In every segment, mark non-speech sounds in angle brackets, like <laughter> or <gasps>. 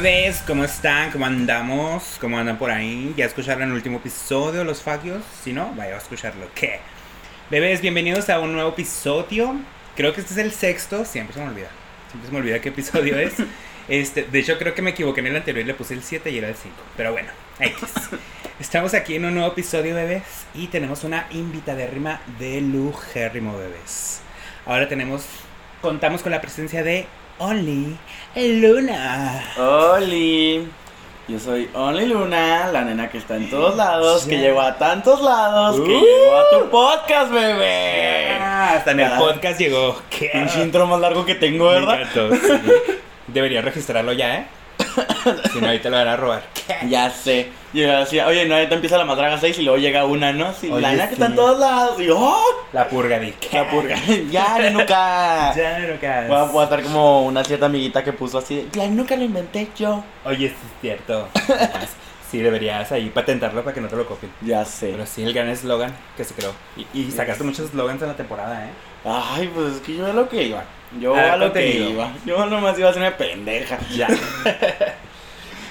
Bebés, ¿cómo están? ¿Cómo andamos? ¿Cómo andan por ahí? ¿Ya escucharon el último episodio, los fagios? Si no, vaya a escucharlo. ¿Qué? Bebés, bienvenidos a un nuevo episodio. Creo que este es el sexto, siempre se me olvida. Siempre se me olvida qué episodio es. <laughs> Este, de hecho, creo que me equivoqué en el anterior y le puse el 7 y era el 5. Pero bueno, X. Estamos aquí en un nuevo episodio, bebés, y tenemos una invitadérrima de lujérrimo, bebés. Ahora tenemos, contamos con la presencia de Only Luna. Oli, yo soy Only Luna, la nena que está en todos lados, que Ya. llegó a tantos lados, que Uh. llegó a tu podcast, bebé. Ah, hasta en el Ah. podcast llegó. ¿Qué? Un intro más largo que tengo, Me ¿verdad? encantó, sí. <laughs> Debería registrarlo ya, ¿eh? <coughs> Si no, ahorita lo van a robar. Ya sé. Llega así, oye, no, ahorita empieza la madraga 6 y luego llega una, ¿no? Sí, Oye, la nena que está en todos lados. Y yo, ¡oh! La purga de <laughs> La purga. <laughs> ya, la nuca. <laughs> Ya, caes. Voy a, voy a estar como una cierta amiguita que puso así, de, la nuca lo inventé yo. Oye, sí es cierto. Sí, deberías ahí patentarlo para que no te lo copien. Ya sé. Pero sí, el gran eslogan que se creó. Y, y sacaste muchos eslogans en la temporada, ¿eh? Ay, pues es que yo a lo que iba. Yo A dar a lo que iba. Yo nomás iba a ser una pendeja. Ya. <laughs>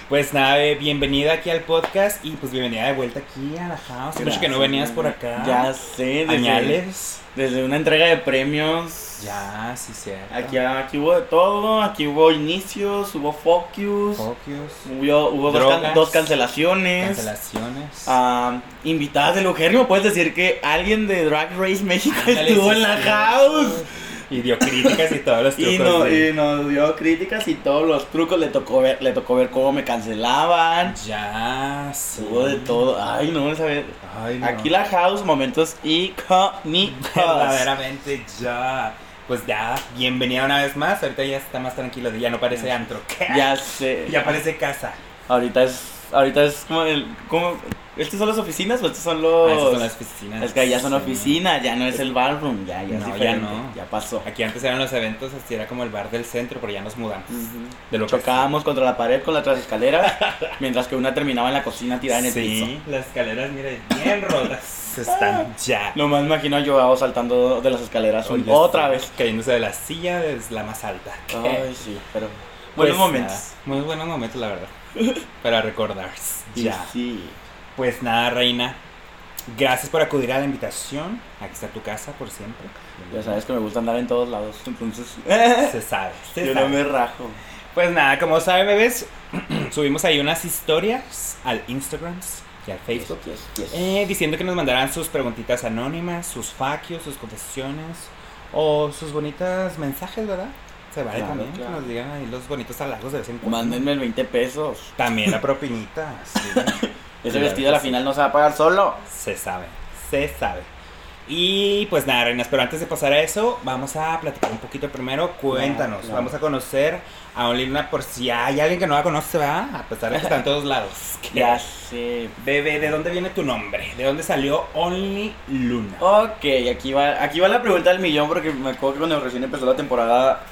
Pues nada, eh, bienvenida aquí al podcast y pues bienvenida de vuelta aquí a la house. Mucho que no venías por acá. Ya sé, desde, Añales. desde una entrega de premios. Ya, sí, cierto. Aquí, aquí hubo de todo, aquí hubo inicios, hubo focus, Focus. hubo, hubo dos, can- dos cancelaciones. Cancelaciones. ah, invitadas de Lugerio, puedes decir que alguien de Drag Race México Ándale, estuvo sí, en la sí, house. <laughs> Y dio críticas y todos los trucos. Y, no- de- y nos dio críticas y todos los trucos le tocó ver, le tocó ver cómo me cancelaban. Ya, sí. Hubo de todo. Ay, no, a ver. Ay, no. Aquí la house, momentos icónicos. Verdaderamente ya. Pues ya, bienvenida una vez más. Ahorita ya está más tranquilo. Ya no parece antro. Ya sé. <laughs> Ya parece casa. Ahorita es, ahorita es como el, como, ¿estos son las oficinas o estos son los? Ah, esas son las oficinas. Es que ya son Sí. oficinas, ya no es el barroom, ya, ya es No, ya no. ya pasó. Aquí antes eran los eventos, así era como el bar del centro, pero ya nos mudamos. De lo que Chocábamos contra la pared con las escaleras, <laughs> mientras que una terminaba en la cocina tirada en el piso. Sí, las escaleras, mire, bien rotas. <laughs> Están ya. Lo más imagino yo Joao saltando de las escaleras Oye, otra sí, vez. Cayéndose de la silla es la más alta. Ay, sí, pero Pues buenos momentos. nada, muy buenos momentos, la verdad. <laughs> Para recordar. Ya. Sí. Pues nada, reina. Gracias por acudir a la invitación. Aquí está tu casa por siempre. Ya sabes que me gusta andar en todos lados, entonces <laughs> Se sabe. <laughs> Se yo sabe. no me rajo. Pues nada, como saben, bebés, <clears throat> subimos ahí unas historias al Instagram y al Facebook. Yes, yes. eh, diciendo que nos mandarán sus preguntitas anónimas, sus faquios, sus confesiones o sus bonitas mensajes, ¿verdad? Se vale Claro, también claro. que nos digan ahí los bonitos halagos de vez en cuando. Mándenme el 20 pesos. También la <laughs> propinita. sí. Ese Claro vestido a la final no se va a pagar solo. Se sabe, se sabe. Y pues nada, reinas, pero antes de pasar a eso, vamos a platicar un poquito primero. Cuéntanos, claro. vamos a conocer a Olina por si hay alguien que no la conoce, ¿verdad? A pesar de que está en todos lados. <laughs> Ya sé. Bebé, ¿de dónde viene tu nombre? ¿De dónde salió Only Luna? Ok, aquí va, aquí va la pregunta del millón porque me acuerdo que cuando recién empezó la temporada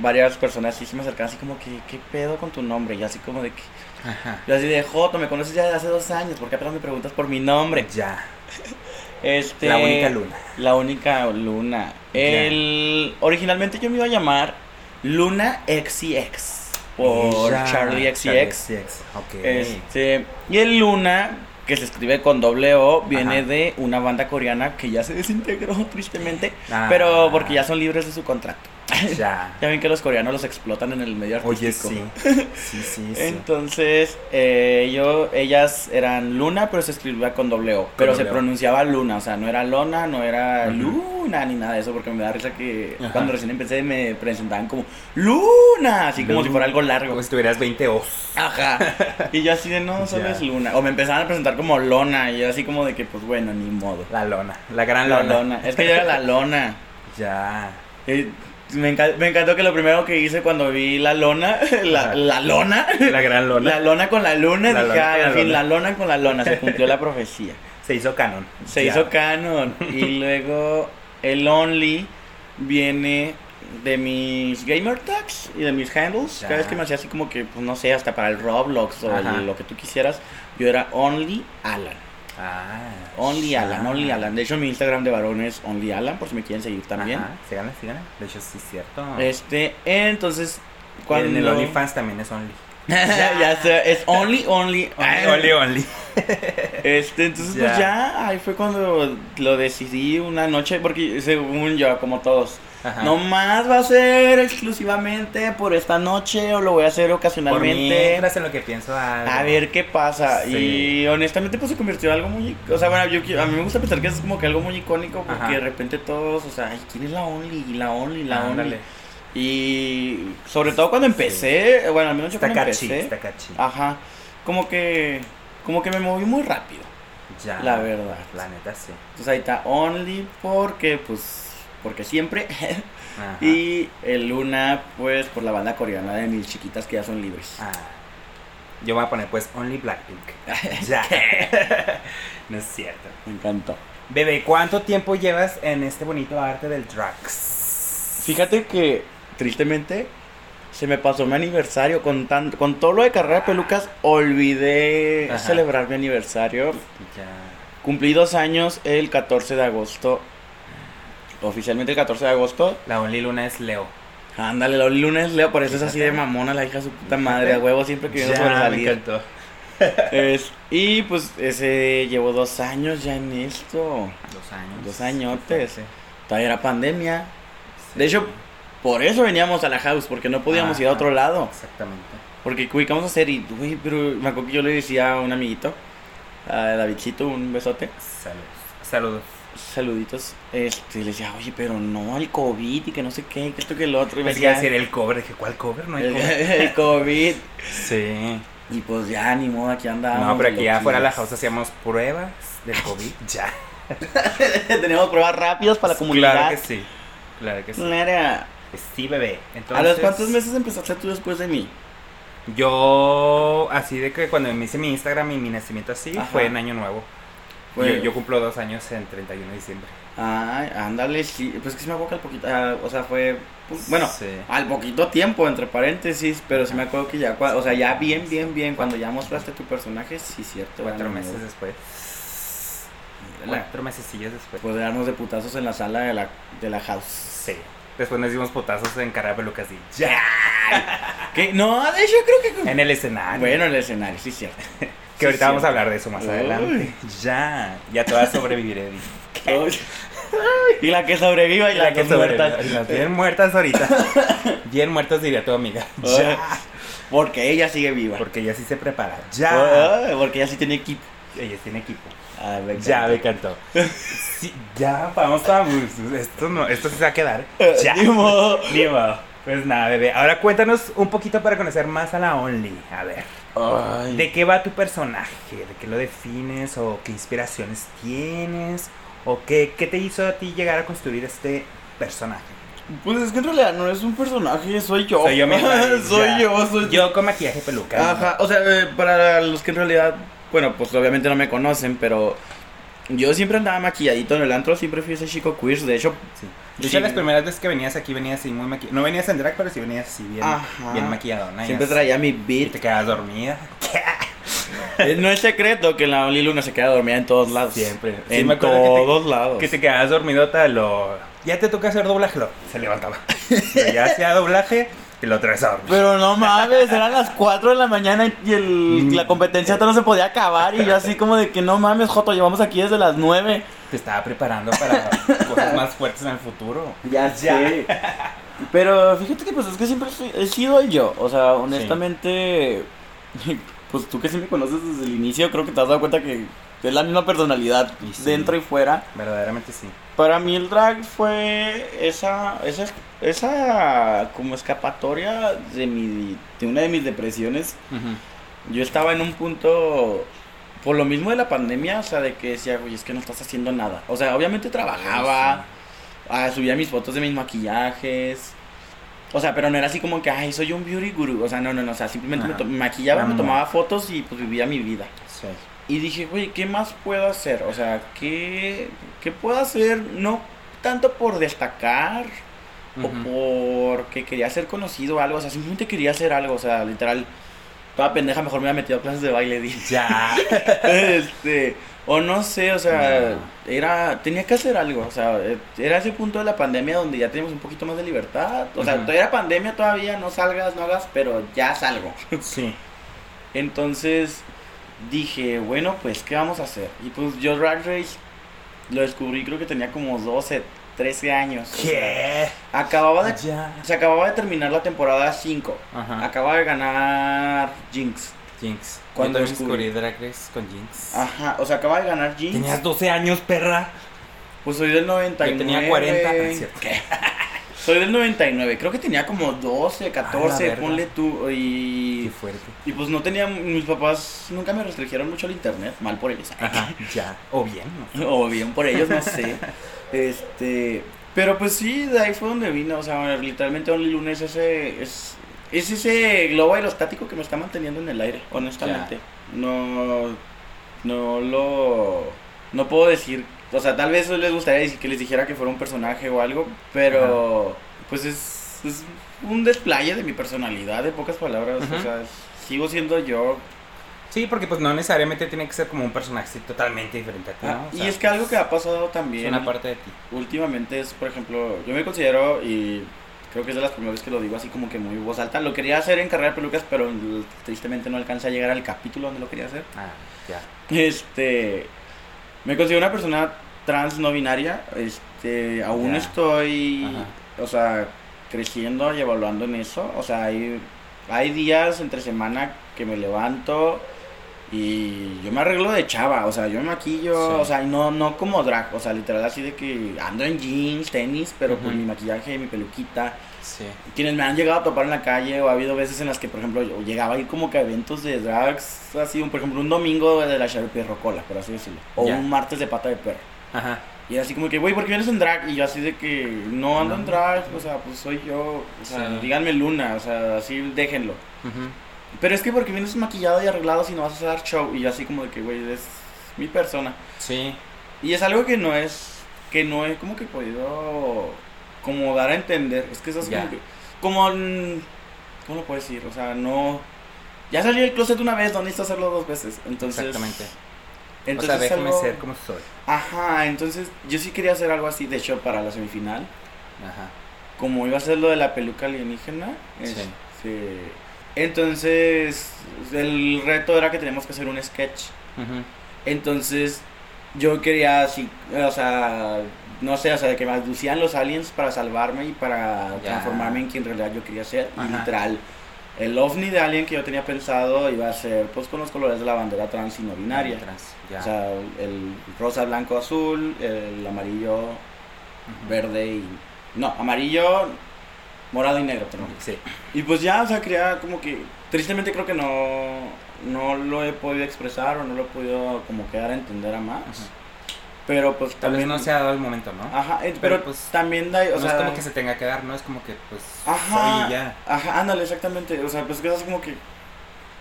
varias personas sí se me acercaban así como que, ¿qué pedo con tu nombre? Y así como de que, Ajá. yo así de Joto, me conoces ya de hace dos años, ¿por qué apenas me preguntas por mi nombre? Ya. <laughs> Este, La única luna. La única luna. El, originalmente yo me iba a llamar Luna XCX por Ya, Charlie XCX. XCX. Ok. Este, y el Luna, que se escribe con doble O, viene Ajá. de una banda coreana que ya se desintegró <laughs> tristemente, Ah. pero porque ya son libres de su contrato. Ya. <laughs> Ya ven que los coreanos los explotan en el medio artístico. Oye, sí. <laughs> Sí, sí, sí. Entonces, eh, yo, ellas eran Luna, pero se escribía con doble O. Pero se O. pronunciaba Luna, o sea, no era Lona, no era. Luna, ni nada de eso, porque me da risa que Ajá. cuando recién empecé me presentaban como Luna, así como Luna. si fuera algo largo. Como si tuvieras 20 O's. Ajá. <laughs> Y yo así de, no, solo Ya. es Luna. O me empezaban a presentar como Lona, y yo así como de que, pues bueno, ni modo. La lona. La gran La lona. Lona. Es que yo era la Lona. Ya. Eh, me, enca- me encantó que lo primero que hice cuando vi la lona, <laughs> la, lona, La gran lona. la lona con la luna, La dije, "Ah, en fin, lona". la lona con la lona, se cumplió la <laughs> profecía. Se hizo canon. Se Ya. hizo canon. <laughs> Y luego el Only viene de mis gamer tags y de mis handles. Ya. Cada vez que me hacía así como que, pues no sé, hasta para el Roblox o el- lo que tú quisieras, yo era Only Alan. Ah. Only. Alan, Only Alan. De hecho, mi Instagram de varón es Only Alan, por si me quieren seguir también. Ajá, síganle, síganle. De hecho, sí es cierto. Este, entonces, Cuando... en el OnlyFans también es Only. <laughs> ya sé, es only, only. <laughs> Only, only, only. <laughs> Este, entonces Ya. pues ya, ahí fue cuando lo decidí una noche, porque según yo, como todos, Ajá. no más va a ser exclusivamente por esta noche o lo voy a hacer Por ocasionalmente. mientras en lo que pienso algo. A ver qué pasa. Sí. Y honestamente pues se convirtió en algo muy... O sea, bueno, yo, a mí me gusta pensar que es como que algo muy icónico porque Ajá. de repente todos, o sea, ay, ¿quién es la Only? Y La Only, la Only. Ándale. Y sobre todo cuando empecé, bueno, al menos yo cuando catchy, empecé, catchy. ajá, como que, como que me moví muy rápido. Ya. la verdad. La neta sí. Entonces ahí está Only porque, pues, porque siempre. Ajá. y el Luna, pues, por la banda coreana de mis chiquitas que ya son libres. Ah. Yo voy a poner pues Only Blackpink. <laughs> ya. <laughs> no es cierto. Me encantó. Bebé, ¿cuánto tiempo llevas en este bonito arte del drugs? Fíjate que, tristemente, se me pasó mi aniversario. Con, tan, con todo lo de carrera de pelucas, olvidé Ajá. celebrar mi aniversario. Ya. Cumplí dos años el 14 de agosto. Oficialmente el 14 de agosto. La Only Luna es Leo. Ándale, la lunes Leo, por eso es así de mamona la hija de su puta madre, a huevo siempre que viene sobresalir. Es- y pues ese llevo dos años ya en esto. Dos años. Dos añotes. Sí. Todavía era pandemia. Sí. De hecho, por eso veníamos a la house, porque no podíamos ir a otro lado. Exactamente. Porque, güey, ¿qué vamos a hacer? Y, güey, pero me acuerdo que yo le decía a un amiguito, a Davidcito, un besote, Saludos. Saludos. Saluditos. Este, le decía, oye, pero no al COVID y que no sé qué, que esto que el otro. Y me a decía, decir el cover. Dije, ¿cuál cover? No hay el, cover. <laughs> el COVID. Sí. Y pues ya, ni modo, aquí andamos. No, pero aquí loquillos. afuera de la house hacíamos pruebas del COVID. <laughs> ya. <laughs> Tenemos pruebas rápidas para la comunidad. Claro que sí. Claro que sí. Claro. Sí, bebé. ¿A Entonces, los cuántos meses empezaste tú después de mí? Yo, así de que cuando me hice mi Instagram y mi nacimiento así, Ajá. fue en Año Nuevo. Yo, yo cumplo dos años en 31 de diciembre. Ay, ándale, sí. Pues que sí me acuerdo que al poquito. ah, o sea, fue. pues, Bueno, Sí. al poquito tiempo, entre paréntesis. Pero sí me acuerdo que ya. O sea, ya bien, bien, bien. Cuando ya mostraste tu personaje, sí, cierto. Cuatro meses después. Cuatro mesecillos después. Pues darnos de putazos en la sala de la, de la house. Sí. Después nos dimos putazos en cara de pelucas y ya. ¿Qué? No, de hecho creo que. En el escenario. Bueno, el escenario, sí, cierto. <laughs> que ahorita sí, vamos a hablar de eso más Uy. adelante. Ya. Ya todas sobreviviré. <laughs> y la que sobreviva y, Y la, la que muertas. sobrevive. Y las bien muertas ahorita. <laughs> Bien muertas diría tu amiga. Ya. Porque ella sigue viva. Porque ella sí se prepara. Ya. Porque ella sí tiene equipo. Ella tiene equipo. Ah, me Ya me encantó. Sí, ya, vamos, vamos. Esto no, esto se va a quedar. <laughs> Ya. Ni modo. Ni modo. Pues nada, bebé. Ahora cuéntanos un poquito para conocer más a la Only. A ver. Ay. ¿De qué va tu personaje? ¿De qué lo defines? ¿O qué inspiraciones tienes? ¿O qué, qué te hizo a ti llegar a construir este personaje? Pues es que en realidad no es un personaje, soy yo. Soy yo misma. <laughs> soy yo, soy Yo con maquillaje peluca. Ajá, o sea, eh, para los que en realidad, bueno, pues obviamente no me conocen, pero yo siempre andaba maquilladito en el antro, siempre fui ese chico queer, de hecho. Sí. De Sí. hecho, las primeras veces que venías aquí venías así muy maquillado. No venías en drag, pero sí venías así bien, Ajá. bien maquilladona. y Siempre traía mi Y beat. te quedas dormida. <laughs> Eh, no es secreto que la Only Luna se queda dormida en todos lados. Siempre. Sí, En me acuerdo que te- todos lados. Que te quedas dormido tal lo... Ya te toca hacer doblaje, lo- se levantaba. Pero <laughs> ya hacía doblaje y lo traes a dormir. Pero no mames, eran las 4 de la mañana y el, Mm. la competencia todavía no se podía acabar. Y yo así como de que no mames, Joto, llevamos aquí desde las 9. Te estaba preparando para cosas más fuertes en el futuro. Ya <laughs> sé. Pero fíjate que pues es que siempre he sido el yo. O sea, honestamente, pues tú que sí me conoces desde el inicio, creo que te has dado cuenta que es la misma personalidad sí. dentro y fuera. Verdaderamente sí. Para mí el drag fue esa, esa, esa como escapatoria de mi, de una de mis depresiones. Yo estaba en un punto, por lo mismo de la pandemia, o sea, de que decía, oye, es que no estás haciendo nada. O sea, obviamente trabajaba, ah, subía mis fotos de mis maquillajes. O sea, pero no era así como que, ay, soy un beauty guru. O sea, no, no, no. O sea, simplemente me, maquillaba, me tomaba fotos y pues vivía mi vida. Sí. Y dije, güey, ¿qué más puedo hacer? O sea, ¿qué, qué puedo hacer? No tanto por destacar Ujú. o porque quería ser conocido o algo. O sea, simplemente quería hacer algo. O sea, literal, toda pendeja, mejor me había metido a clases de baile, dije. Ya. <laughs> este, o no sé, o sea, No. era, tenía que hacer algo, o sea, era ese punto de la pandemia donde ya teníamos un poquito más de libertad, o sea, Ujú. todavía era pandemia todavía, no salgas, no hagas, pero ya salgo. <laughs> Sí. Entonces dije, bueno, pues, ¿qué vamos a hacer? Y pues yo Drag Race lo descubrí, creo que tenía como 12, 13 años. o sea, ¿Qué? acababa de, Ya. se acababa de terminar la temporada 5, Ajá. acaba de ganar Jinx. Jinx. Cuando descubrí Drag Race con Jinx. Ajá, o sea, acaba de ganar Jinx. Tenías 12 años, perra. Pues soy del 99. Yo tenía 40, no es cierto. ¿Qué? Soy del 99. Creo que tenía como 12, 14, verga. ponle tú. Qué Y, fuerte. y pues no tenía. Mis papás nunca me restringieron mucho el internet. Mal por ellos. Ajá, ya. O bien, ¿no? <laughs> o bien por ellos, no sé. Este. Pero pues sí, de ahí fue donde vino. O sea, literalmente Only Lunes ese, es, es ese globo aerostático que me está manteniendo en el aire, honestamente. No. No lo. No puedo decir. O sea, tal vez les gustaría decir que les dijera que fuera un personaje o algo. Pero. Pues es. Es un desplaye de mi personalidad, de pocas palabras. O sea, sigo siendo yo. Sí, porque pues no necesariamente tiene que ser como un personaje totalmente diferente a ti, Ah, y es que algo que ha pasado es también. una parte de ti. últimamente es, por ejemplo, yo me considero y creo que es de las primeras veces que lo digo así como que muy voz alta. Lo quería hacer en carrera de pelucas, pero tristemente no alcancé a llegar al capítulo donde lo quería hacer. Ah, ya. Este, me considero una persona trans no binaria. Este, aún estoy, Ajá. o sea, creciendo y evaluando en eso. O sea, hay, hay días entre semana que me levanto. Y yo me arreglo de chava, o sea, yo me maquillo, Sí. o sea, no, no como drag, o sea, literal así de que ando en jeans, tenis, pero pues Ujú. mi maquillaje, mi peluquita. Sí. Quienes me han llegado a topar en la calle, o ha habido veces en las que, por ejemplo, yo llegaba a ir como que a eventos de drags, así, un- por ejemplo, un domingo de la Sharpie Rocola, por así decirlo, o un martes de pata de perro. Ajá. Y así como que, güey, ¿por qué vienes en drag? Y yo así de que no ando No. en drag, o sea, pues soy yo, o sea, Sí. díganme Luna, o sea, así déjenlo. Ujú. Pero es que porque vienes maquillado y arreglado si no vas a dar show. Y yo así como de que, güey, es mi persona. Sí. Y es algo que no es, que no he como que podido como dar a entender. Es que eso es Ya. como como, en- ¿cómo lo puedo decir? O sea, no, ya salí del closet una vez, no necesito hacerlo dos veces. Entonces, Exactamente. Entonces o sea, es déjame algo- ser como soy. Ajá, entonces yo sí quería hacer algo así, de hecho, para la semifinal. Ajá. Como iba a ser lo de la peluca alienígena. Sí. este, entonces, el reto era que teníamos que hacer un sketch. Ujú. Entonces, yo quería así, o sea, no sé, o sea, de que me abducían los aliens para salvarme y para Ya. transformarme en quien en realidad yo quería ser. Y Ajá. literal, el ovni de alien que yo tenía pensado iba a ser, pues, con los colores de la bandera trans y no binaria. Trans, ya. O sea, el rosa, blanco, azul, el amarillo, verde y... No, amarillo, morado y negro. perdón. Sí. Y pues ya, o sea, quería como que... Tristemente creo que no, no lo he podido expresar o no lo he podido como que dar a entender a más. Pero pues Tal vez también... no se ha dado el momento, ¿no? Ajá, eh, Pero, pero, pues, también da... O no sea, es como que se tenga que dar, no es como que, pues, Ajá. soy y ya. Ajá, ándale, exactamente. O sea, pues que es como que...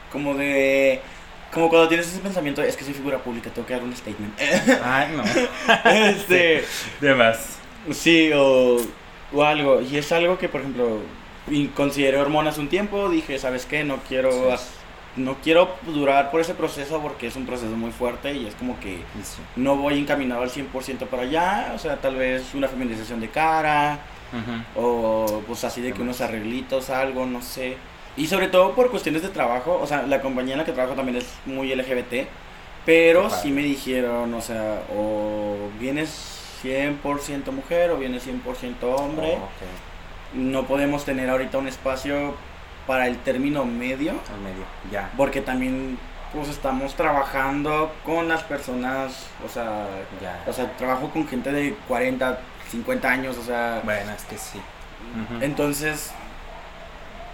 Como de... Como cuando tienes ese pensamiento, es que soy figura pública, tengo que dar un statement. <laughs> Ay, no. este... De más. Sí, o, o algo. Y es algo que, por ejemplo, y consideré hormonas un tiempo. Dije, ¿sabes qué? No quiero, Sí. No quiero durar por ese proceso porque es un proceso muy fuerte y es como que Sí. no voy encaminado al 100% para allá. O sea, tal vez una feminización de cara Ujú. o pues así de que unos arreglitos, algo, no sé. Y sobre todo por cuestiones de trabajo. O sea, la compañía en la que trabajo también es muy LGBT. Pero sí me dijeron, o sea, o vienes 100% mujer o vienes 100% hombre. Oh. No podemos tener ahorita un espacio para el término medio, Al medio, ya. porque también pues estamos trabajando con las personas, o sea, Ya. o sea, trabajo con gente de 40, 50 años, o sea, Bueno, es que sí. Entonces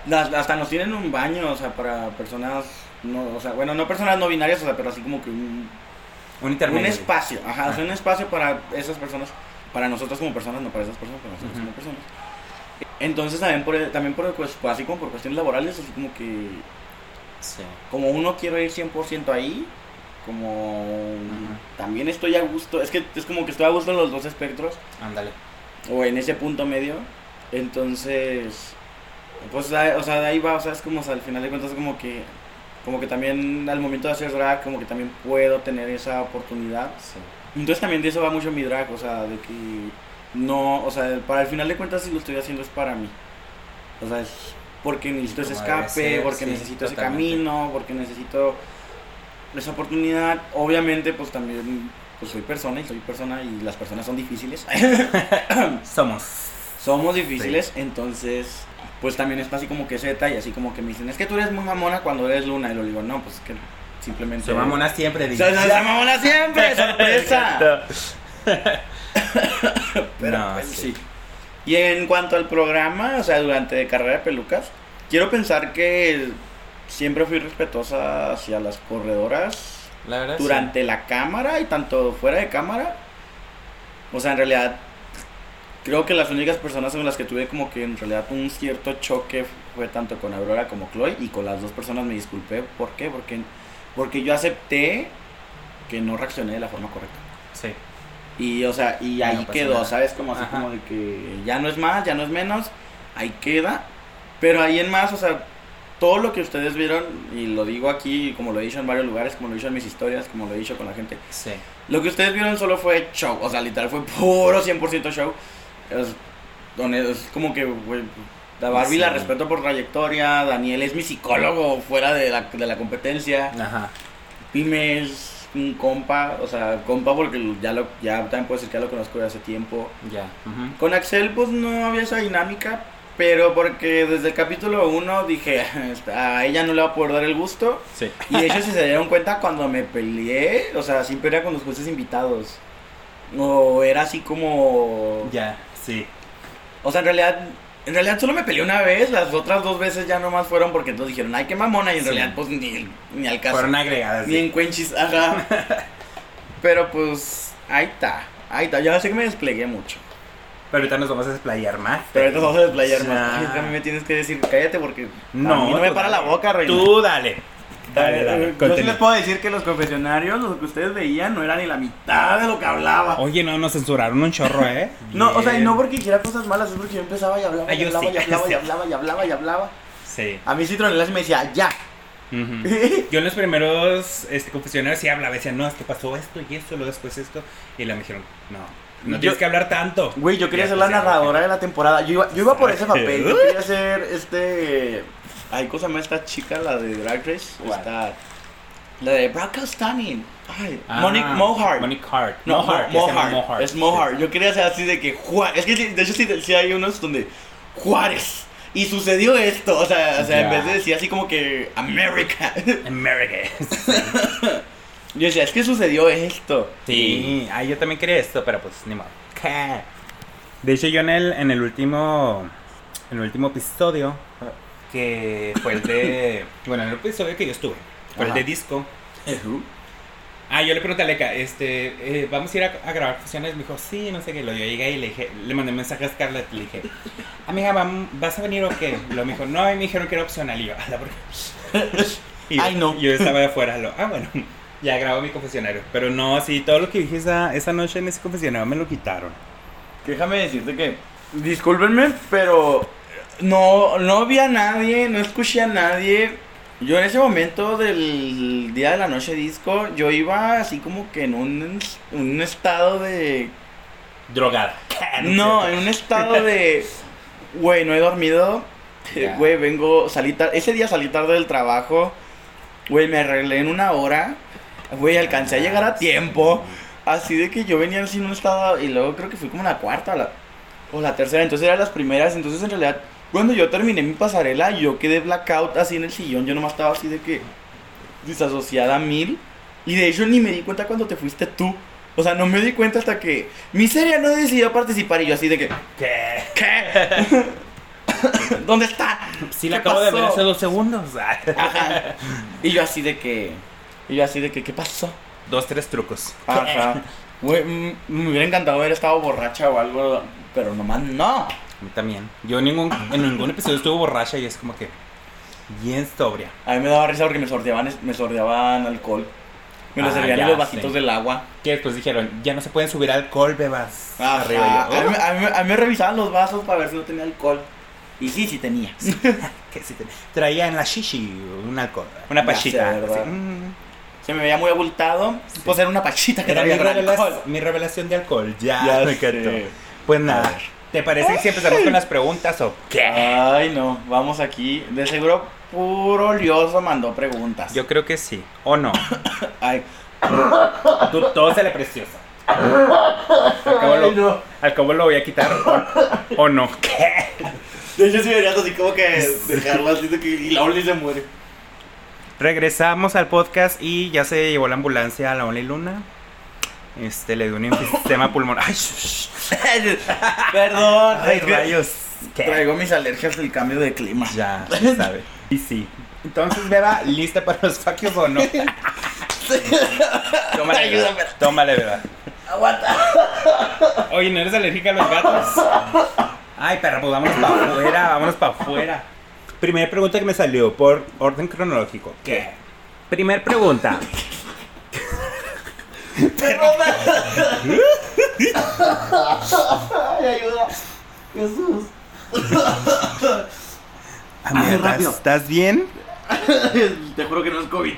las, hasta nos tienen un baño, o sea, para personas no, o sea, bueno, no personas no binarias, o sea, pero así como que un, Un un espacio, ajá, o sea, Ah. un espacio para esas personas, para nosotros como personas, no para esas personas, para nosotros como personas. Entonces también por, también por, pues, así como por cuestiones laborales, así como que, Sí. como uno quiero ir 100% ahí, como también estoy a gusto, es que es como que estoy a gusto en los dos espectros, Ándale. o en ese punto medio, entonces, pues, o sea, de ahí va, o sea, es como, o sea, al final de cuentas, como que como que también al momento de hacer drag, como que también puedo tener esa oportunidad. Sí. Entonces también de eso va mucho mi drag, o sea, de que no, o sea, para el final de cuentas si lo estoy haciendo es para mí. O sea, es porque necesito ese escape, ser, porque sí, necesito ese camino, porque necesito esa oportunidad. Obviamente, pues también pues soy persona y soy persona y las personas son difíciles. <coughs> Somos. Somos difíciles, entonces pues también está así como que ese detalle, así como que me dicen, es que tú eres muy mamona cuando eres luna y lo digo, no, pues es que simplemente... Soy mamona siempre, <laughs> soy- soy mamona siempre, <laughs> sorpresa. <coughs> Pero No, pues, sí. sí. Y en cuanto al programa, o sea, durante carrera de pelucas, quiero pensar que siempre fui respetuosa hacia las corredoras La verdad, sí. durante la cámara y tanto fuera de cámara. O sea, en realidad, creo que las únicas personas con las que tuve como que en realidad un cierto choque fue tanto con Aurora como Chloe y con las dos personas me disculpé. ¿Por qué? Porque, porque yo acepté que no reaccioné de la forma correcta. Sí. Y, o sea, y No ahí pasa quedó, nada. ¿sabes? Como así Ajá. como de que ya no es más, ya no es menos, ahí queda. Pero ahí en más, o sea, todo lo que ustedes vieron, y lo digo aquí, como lo he dicho en varios lugares, como lo he dicho en mis historias, como lo he dicho con la gente, Sí. lo que ustedes vieron solo fue show, o sea, literal fue puro 100% show. Es, donde es como que, güey, la Barbie Sí. la respeto por trayectoria, Daniel es mi psicólogo fuera de la, de la competencia. Ajá. Pime es un compa, o sea, compa porque ya lo, ya también puedo decir que ya lo conozco de hace tiempo. Ya. Con Axel pues no había esa dinámica, pero porque desde el capítulo 1 dije, <laughs> a ella no le va a poder dar el gusto. Sí. Y hecho <laughs> si se dieron cuenta cuando me peleé, o sea, siempre era con los jueces invitados. O era así como... Ya, sí. O sea, en realidad... En realidad solo me peleé una vez, las otras dos veces ya nomás fueron porque entonces dijeron, ay, qué mamona, y en Sí. realidad pues ni, ni al caso. Fueron agregadas. Ni sí. en cuenchis, ajá. <laughs> Pero pues, ahí está. Ahí está. Ya sé que me desplegué mucho. Pero ahorita nos vamos a desplayar más. Pero ahorita vamos a desplayar más. Ay, a mí me tienes que decir, cállate porque No, a mí no me para la boca, reina. Tú dale. Dale, dale. Yo sí les puedo decir que los confesionarios, lo que ustedes veían, no era ni la mitad de lo que hablaba. Oye, no, nos censuraron un chorro, ¿eh? <laughs> No, o sea, y no porque hiciera cosas malas, es porque yo empezaba y hablaba, Ah, y yo hablaba, sí. y <laughs> hablaba, y hablaba, y hablaba, y hablaba. Sí. A mí Citronela me decía, ya. <laughs> Yo en los primeros este, confesionarios sí hablaba, decía, no, es que pasó esto y esto, luego después esto. Y luego me dijeron, no, no Yo- tienes que hablar tanto. Güey, yo quería ser la narradora de la temporada. Yo iba, yo iba por ese papel. Yo quería ser este. Ay, cosa más esta chica, la de Drag Race. Esta. La de Braca Stunning. Ay, Ah, Monique Mohart. Monique Hart. No, Mohart. Mohart. Mohart. Es Mohart. Yo quería ser así de que Juárez. Es que sí, de hecho sí, sí hay unos donde Juárez. Y sucedió esto. O sea, o sea en vez de decir así como que America. <laughs> America. Yo decía, es que sucedió esto. Sí, ay, yo también quería esto, pero pues ni modo. De hecho, yo en el, en el último. En el último episodio, que fue el de. <laughs> bueno, en el episodio que yo estuve, fue el de disco. Ah, yo le pregunté a Leca, este, eh, vamos a ir a, a grabar fusiones. Me dijo, sí, no sé qué. Lo yo llegué y le dije, le mandé un mensaje a Scarlett. Le dije, amiga, ¿vas a venir o qué? Lo me dijo, no, y me dijeron que era opcional. Y yo. <laughs> Y Ay, no. Yo estaba de afuera. Lo, ah, bueno, <laughs> ya grabo mi confesionario. Pero no, sí, todo lo que dije esa, esa noche en ese confesionario me lo quitaron. Déjame decirte que, discúlpenme, pero no, no vi a nadie, no escuché a nadie. Yo en ese momento del día de la noche disco, yo iba así como que en un, un estado de... Drogada. <laughs> No, en un estado de... Güey, no he dormido. <laughs> Güey, vengo, salí tar- Ese día salí tarde del trabajo. Güey, me arreglé en una hora. Güey, alcancé a llegar a tiempo. Así de que yo venía así en un estado. Y luego creo que fui como la cuarta la, o la tercera. Entonces eran las primeras. Entonces en realidad, cuando yo terminé mi pasarela, yo quedé blackout así en el sillón. Yo nomás estaba así de que desasociada a mil. Y de hecho ni me di cuenta cuando te fuiste tú. O sea, no me di cuenta hasta que Miseria no decidió participar. Y yo así de que, ¿Qué? ¿qué? <laughs> ¿Dónde está? Sí, la ¿Qué acabo de ver hace dos segundos. Ajá. Y yo así de que. Y yo así de que, ¿qué pasó? Dos, tres trucos. Ajá. <laughs> Me hubiera encantado haber estado borracha o algo, pero nomás no. Mí también. Yo en ningún, en ningún episodio estuve borracha y es como que bien sobria. A mí me daba risa porque me sorteaban, me sorteaban alcohol. Me lo Ah, servían en los vasitos sí. del agua. Que después dijeron, ya no se pueden subir alcohol, bebas. Ajá. Arriba yo, a, mí, "Oh". a mí- a mí me revisaban los vasos para ver si no tenía alcohol. Y sí, sí tenía. <laughs> que sí traía en la shishi un alcohol, una pachita. mm. Se me veía muy abultado. Pues era una pachita que Era mi, traía gran revela- alcohol. mi revelación de alcohol. Ya, Ya me. Pues nada, ¿te parece que si empezamos con las preguntas o qué? Ay, no. Vamos aquí. De seguro, puro lioso mandó preguntas. Yo creo que sí. ¿O no? <coughs> Ay. Tú, todo se le precioso. Al cabo, Ay, lo, no. al cabo lo voy a quitar o, o no. ¿Qué? De hecho, sí deberías así como que dejarlo así de que y la Oli se muere. Regresamos al podcast y ya se llevó la ambulancia a la Only Luna. Este, le dio un enfisema pulmonar. Ay. <laughs> Perdón. Ay, rayos. ¿Qué? Traigo mis alergias del cambio de clima. Ya, se sabe. Y sí. Entonces, Beba, ¿lista para los faquios o no? Tómale, Beba. Ayúdame. Tómale, Beba. Aguanta. Oye, ¿no eres alérgica a los gatos? Ay, perra, pues vámonos para afuera, vámonos para afuera. Primera pregunta que me salió por orden cronológico. ¿Qué? Primer pregunta. Ay, ayuda. Jesús. Amiga, rápido. ¿estás, bien? <laughs> Te juro que no es COVID.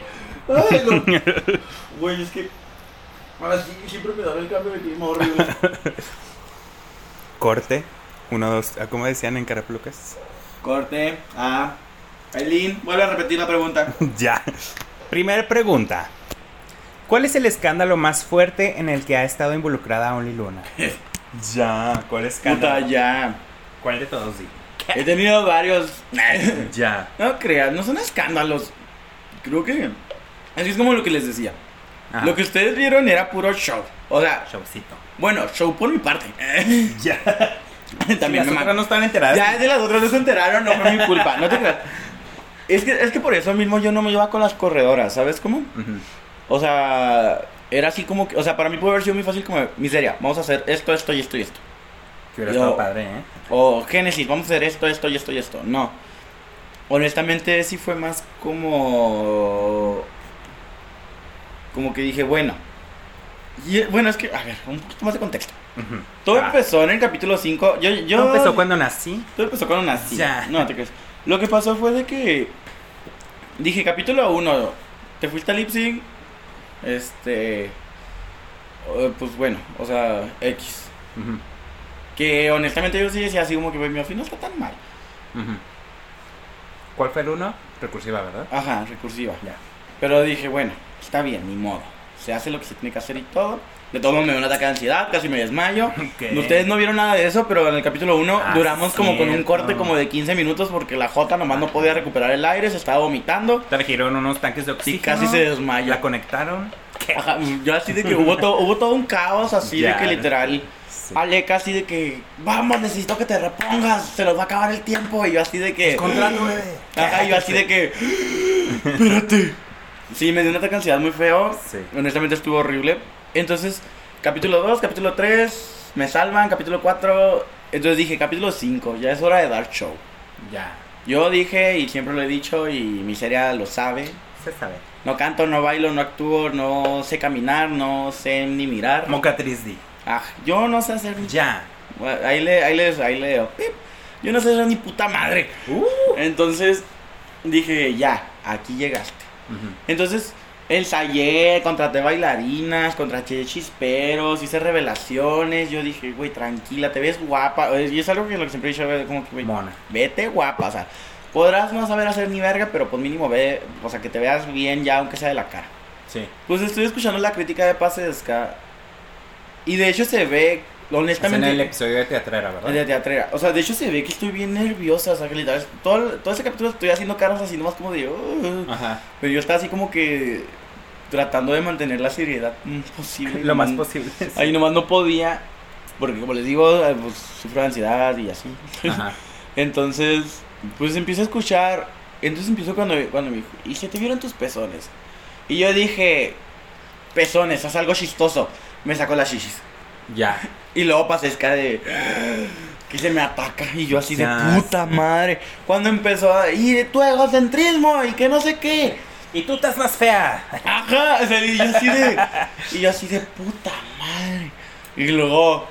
Ay, no. <laughs> Güey, es que. Ahora sí, siempre me da el cambio de clima horrible. Corte. Uno, dos. ah, ¿Cómo decían en Caraplucas? Corte a. Aileen, vuelve a repetir la pregunta. <laughs> ya. Primera pregunta. ¿Cuál es el escándalo más fuerte en el que ha estado involucrada Only Luna? <laughs> ya, ¿cuál Puta, ya. ¿Cuál de todos sí? He tenido varios. <laughs> Ya. No creas, no son escándalos. Creo que. Así es como lo que les decía. Ajá. Lo que ustedes vieron era puro show. O sea, Showcito. bueno, show por mi parte. <laughs> Ya. También me las otras no están enteradas. Ya de las otras no se enteraron, no fue mi culpa, no te creas. Es que, es que por eso mismo yo no me llevaba con las corredoras, ¿sabes cómo? Ujú. O sea, era así como que, o sea, para mí puede haber sido muy fácil como, miseria, vamos a hacer esto, esto y esto y esto. Que hubiera estado padre, ¿eh? O Génesis, vamos a hacer esto, esto y esto y esto. No. Honestamente sí fue más como... Como que dije, bueno. Y, bueno, es que, a ver, un poquito más de contexto. Todo Ah. empezó en el capítulo 5. Yo, yo, ¿Todo empezó cuando nací? Todo empezó cuando nací. Ya. No, te crees. Lo que pasó fue de que. Dije, capítulo 1. Te fuiste a Lipsing. Este. eh, Pues bueno, o sea, X. Que honestamente yo sí decía así como que mi fin no está tan mal. ¿Cuál fue el uno? Recursiva, ¿verdad? Ajá, recursiva. Ya. Pero dije, bueno, está bien, ni modo. Se hace lo que se tiene que hacer y todo. De todos modos me dio un ataque de ansiedad, casi me desmayo. <laughs> Ustedes no vieron nada de eso, pero en el capítulo 1 Ah, duramos como con un corte como de 15 minutos porque la J nomás no podía recuperar el aire, se estaba vomitando. Trajeron unos tanques de Y oxígeno. casi se desmaya. La conectaron. Ajá, yo así de que hubo todo, hubo todo un caos así Ya. de que literal Sí. Ale casi de que vamos necesito que te repongas se nos va a acabar el tiempo y yo así de que Contrato, bebé. <gasps> ajá y yo así de que espérate sí me dio un ataque ansiedad muy feo Sí. honestamente estuvo horrible entonces capítulo 2 capítulo 3 me salvan capítulo 4 entonces dije capítulo 5 ya es hora de dar show Ya. yo dije y siempre lo he dicho y Miseria lo sabe Se sabe. no canto, no bailo, no actúo, no sé caminar, no sé ni mirar. Mocatriz D. Ah, yo no sé hacer. Ya. Ahí le, ahí les, ahí leo. Pip. Yo no sé hacer ni puta madre. Uh. Entonces dije, ya, aquí llegaste. Entonces ensayé, contraté bailarinas, contraté chisperos, hice revelaciones. Yo dije, güey, tranquila, te ves guapa. Eh, Y es algo que lo que siempre he dicho, como que, güey, Mona. vete guapa, o sea, podrás no saber hacer ni verga, pero pues mínimo ve, o sea, que te veas bien ya, aunque sea de la cara. Sí. Pues estoy escuchando la crítica de Pasesca y de hecho se ve, Es en honestamente, el episodio de teatrera, ¿verdad? de teatrera, o sea, de hecho se ve que estoy bien nerviosa, o sea, que literal, todo, todo ese capítulo estoy haciendo caras así nomás como de, "Uh", Ajá. pero yo estaba así como que tratando de mantener la seriedad mm, posible. Lo más Nomás- posible. sí. Ahí nomás no podía, porque como les digo, eh, pues sufro de ansiedad y así. Ajá. <laughs> Entonces, pues empiezo a escuchar. Entonces empiezo cuando, cuando me dijo, ¿y se te vieron tus pezones? Y yo dije, pezones, haz algo chistoso. Me sacó las shishis. Ya. Y luego pasé esca de que se me ataca. Y yo así Ya de puta madre. Cuando empezó a ir tu egocentrismo y que no sé qué. Y tú estás más fea. Ajá, o sea, y yo así de. Y yo así de puta madre. Y luego.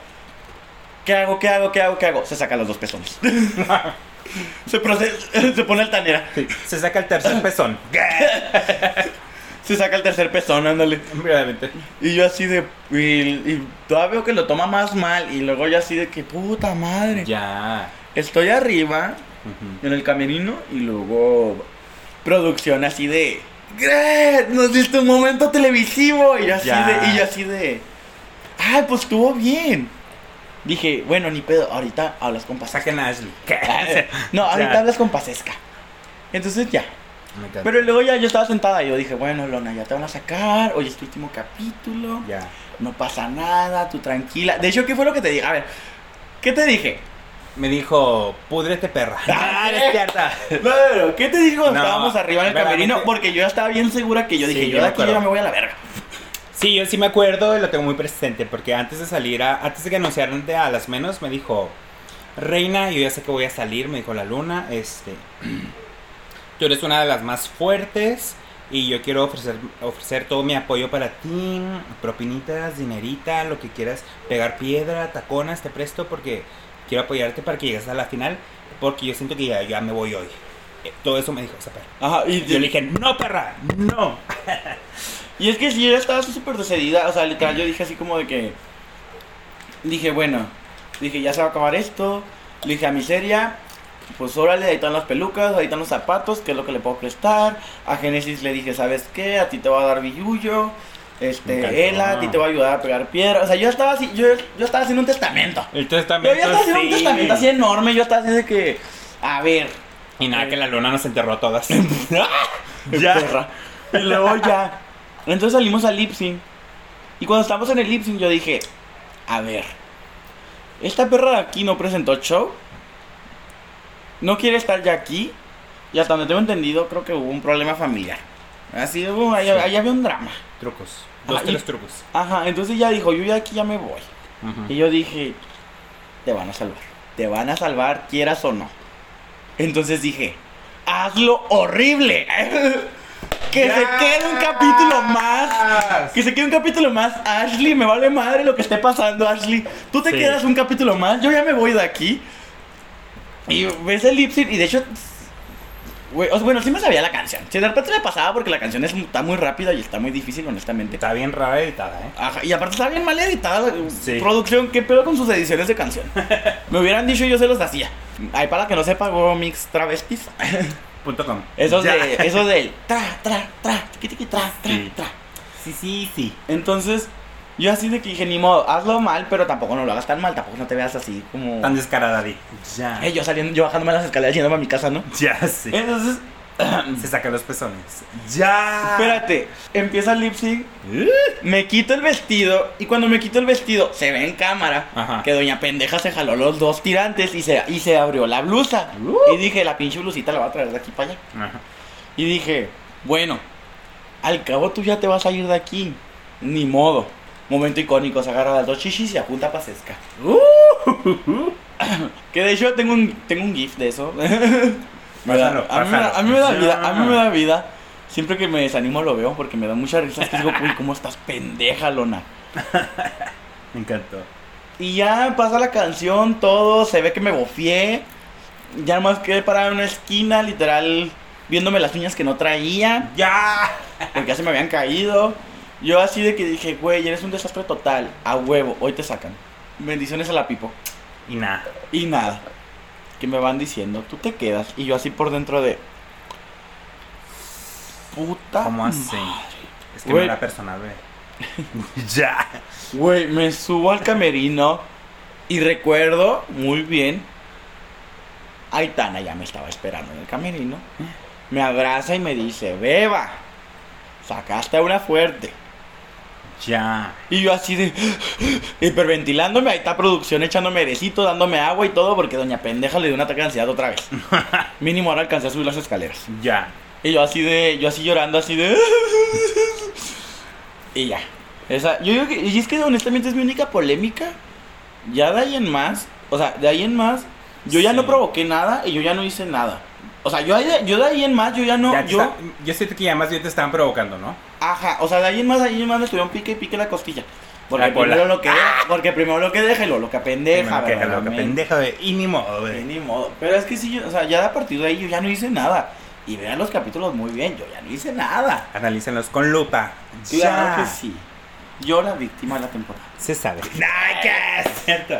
¿Qué hago? ¿Qué hago? ¿Qué hago? ¿Qué hago? Se sacan los dos pezones. <laughs> Se, procesa, <laughs> se pone altanera. Se saca el tercer pezón. <laughs> Se saca el tercer pezón, ándale. Realmente. Y yo así de. Y, y todavía veo que lo toma más mal. Y luego yo así de que puta madre. Ya. Estoy arriba en el camerino y luego producción así de. "Gret, Nos diste un momento televisivo. Y yo así Ya. de. Y yo así de. Ay, pues estuvo bien. Dije, bueno, ni pedo, ahorita hablas con Pasesca. Saquen a Ashley. <laughs> No, <laughs> ahorita Ya. hablas con Pasesca. Entonces ya. Me encanta. Pero luego ya yo estaba sentada y yo dije, bueno, Lona, ya te van a sacar. Hoy es tu último capítulo. Ya. No pasa nada, tú tranquila. De hecho, ¿qué fue lo que te dije? A ver, ¿qué te dije? Me dijo, púdrete perra. <laughs> Ah, despierta. <laughs> No, no, no, ¿qué te cuando No, estábamos arriba en el camerino? Porque yo ya estaba bien segura que yo dije, yo yo de aquí ya me voy a la verga. Sí, yo sí me acuerdo y lo tengo muy presente porque antes de salir, a- antes de que anunciaran de a las menos, me dijo, Reina, yo ya sé que voy a salir, me dijo la luna, este, <clears throat> tú eres una de las más fuertes y yo quiero ofrecer, ofrecer todo mi apoyo para ti, propinitas, dinerita, lo que quieras, pegar piedra, taconas, te presto porque quiero apoyarte para que llegues a la final porque yo siento que ya, ya me voy hoy. Eh, Todo eso me dijo esa perra. Ajá, y Yo le dije, no perra, no. <laughs> Y es que si yo ya estaba súper decidida, o sea, literal, yo dije así como de que. Dije, bueno, dije, ya se va a acabar esto. Le dije a miseria, pues órale, ahí están las pelucas, ahí están los zapatos, que es lo que le puedo prestar. A Génesis le dije, ¿sabes qué? A ti te va a dar billullo. Me Este. Ela, a ti te va a ayudar a pegar piedra. O sea, yo estaba así, yo, yo estaba haciendo un testamento. El testamento yo estaba haciendo un testamento así enorme, yo estaba así de que, a ver, Y nada, que la luna nos enterró a todas. <laughs> Ya. perra. Y luego ya. Entonces salimos al lip sync. Y cuando estamos en el lip sync, yo dije: A ver, esta perra de aquí no presentó show. No quiere estar ya aquí. Y hasta donde tengo entendido, creo que hubo un problema familiar. Así hubo, ahí, Sí. ahí había un drama. trucos. Dos, y- tres trucos. Ajá, entonces ya dijo: Yo ya aquí ya me voy. Y yo dije: Te van a salvar. Te van a salvar, quieras o no. Entonces dije: Hazlo horrible. <laughs> que se quede un capítulo más. Que se quede un capítulo más. Ashley, me vale madre lo que esté pasando, Ashley. Tú te Sí. quedas un capítulo más. Yo ya me voy de aquí. Y ves el lip sync y de hecho. güey, o sea, bueno, sí me sabía la canción. Si de repente me pasaba porque la canción es, está muy rápida y está muy difícil, honestamente. Está bien rara editada, ¿eh? Ajá, y aparte está bien mal editada. Sí. Producción, ¿qué pedo con sus ediciones de canción? <laughs> me hubieran dicho y yo se los hacía. Ay, para que no sepa, Mix Travestis. Punto com. Eso Ya. de, eso del tra, tra, tra, tiqui, tiqui, tra, tra, Sí. tra. Sí, sí, sí. Entonces, yo así de que dije, ni modo, hazlo mal, pero tampoco no lo hagas tan mal, tampoco no te veas así como. Tan descarada, Di. Ya. Eh, yo saliendo, yo bajándome las escaleras yéndome a mi casa, ¿no? <laughs> Ya, sí. Entonces, <clears throat> Se sacan los pezones. Ya. espérate, empieza el lip sync, me quito el vestido, y cuando me quito el vestido, se ve en cámara Ajá. que doña pendeja se jaló los dos tirantes y se, y se abrió la blusa. Uh. Y dije, la pinche blusita la voy a traer de aquí para allá. Ajá. Y dije, bueno, al cabo tú ya te vas a ir de aquí. Ni modo. Momento icónico, se agarra las dos chichis y apunta a Pasesca. que de hecho tengo un, tengo un gif de eso. <laughs> Pásalo, a, mí me da, pásalo. a mí me da vida, a mí me da vida. Siempre que me desanimo lo veo porque me da mucha risa. Es que digo, uy, ¿cómo estás pendeja, Lona? <laughs> Me encantó. Y ya pasa la canción, todo, se ve que me bofié. Ya nomás quedé parado en una esquina, literal, viéndome las uñas que no traía. Ya. Porque ya se me habían caído. Yo así de que dije, güey, eres un desastre total. A huevo, hoy te sacan. Bendiciones a la pipo. Y nada. Y nada. Que me van diciendo, tú te quedas. Y yo así por dentro de... Puta. ¿Cómo así? madre. Es que Güey. no era personal, güey. <laughs> <laughs> ya. Güey, me subo al camerino. Y recuerdo muy bien. Aitana ya me estaba esperando en el camerino. Me abraza y me dice, Beba, sacaste una fuerte. Ya. Y yo así de hiperventilándome, ahí está producción echándome airecito, dándome agua y todo, porque doña pendeja le dio un ataque de ansiedad otra vez. <laughs> Mínimo ahora alcancé a subir las escaleras. Ya. Y yo así de, yo así llorando, así de. <laughs> Y ya. Esa, yo digo que, y es que honestamente es mi única polémica. Ya de ahí en más, o sea, de ahí en más, yo ya no provoqué nada y yo ya no hice nada. O sea, yo, yo de ahí en más, yo ya no, Ya yo, está- yo siento que ya más bien te estaban provocando, ¿no? Ajá, o sea, de ahí en más, de ahí en más me estuvieron pique y pique la costilla. Porque La primero lo que porque primero lo que deja y lo que pendeja, Primero que lo que pendeja, güey. Y ni modo, güey. ni modo. Pero es que sí, o sea, ya a partir de ahí yo ya no hice nada. Y vean los capítulos muy bien, yo ya no hice nada. Analícenlos con lupa. Claro Ya. que sí. Yo la víctima de la temporada. Se sabe. <laughs> ¡Ay, qué es cierto!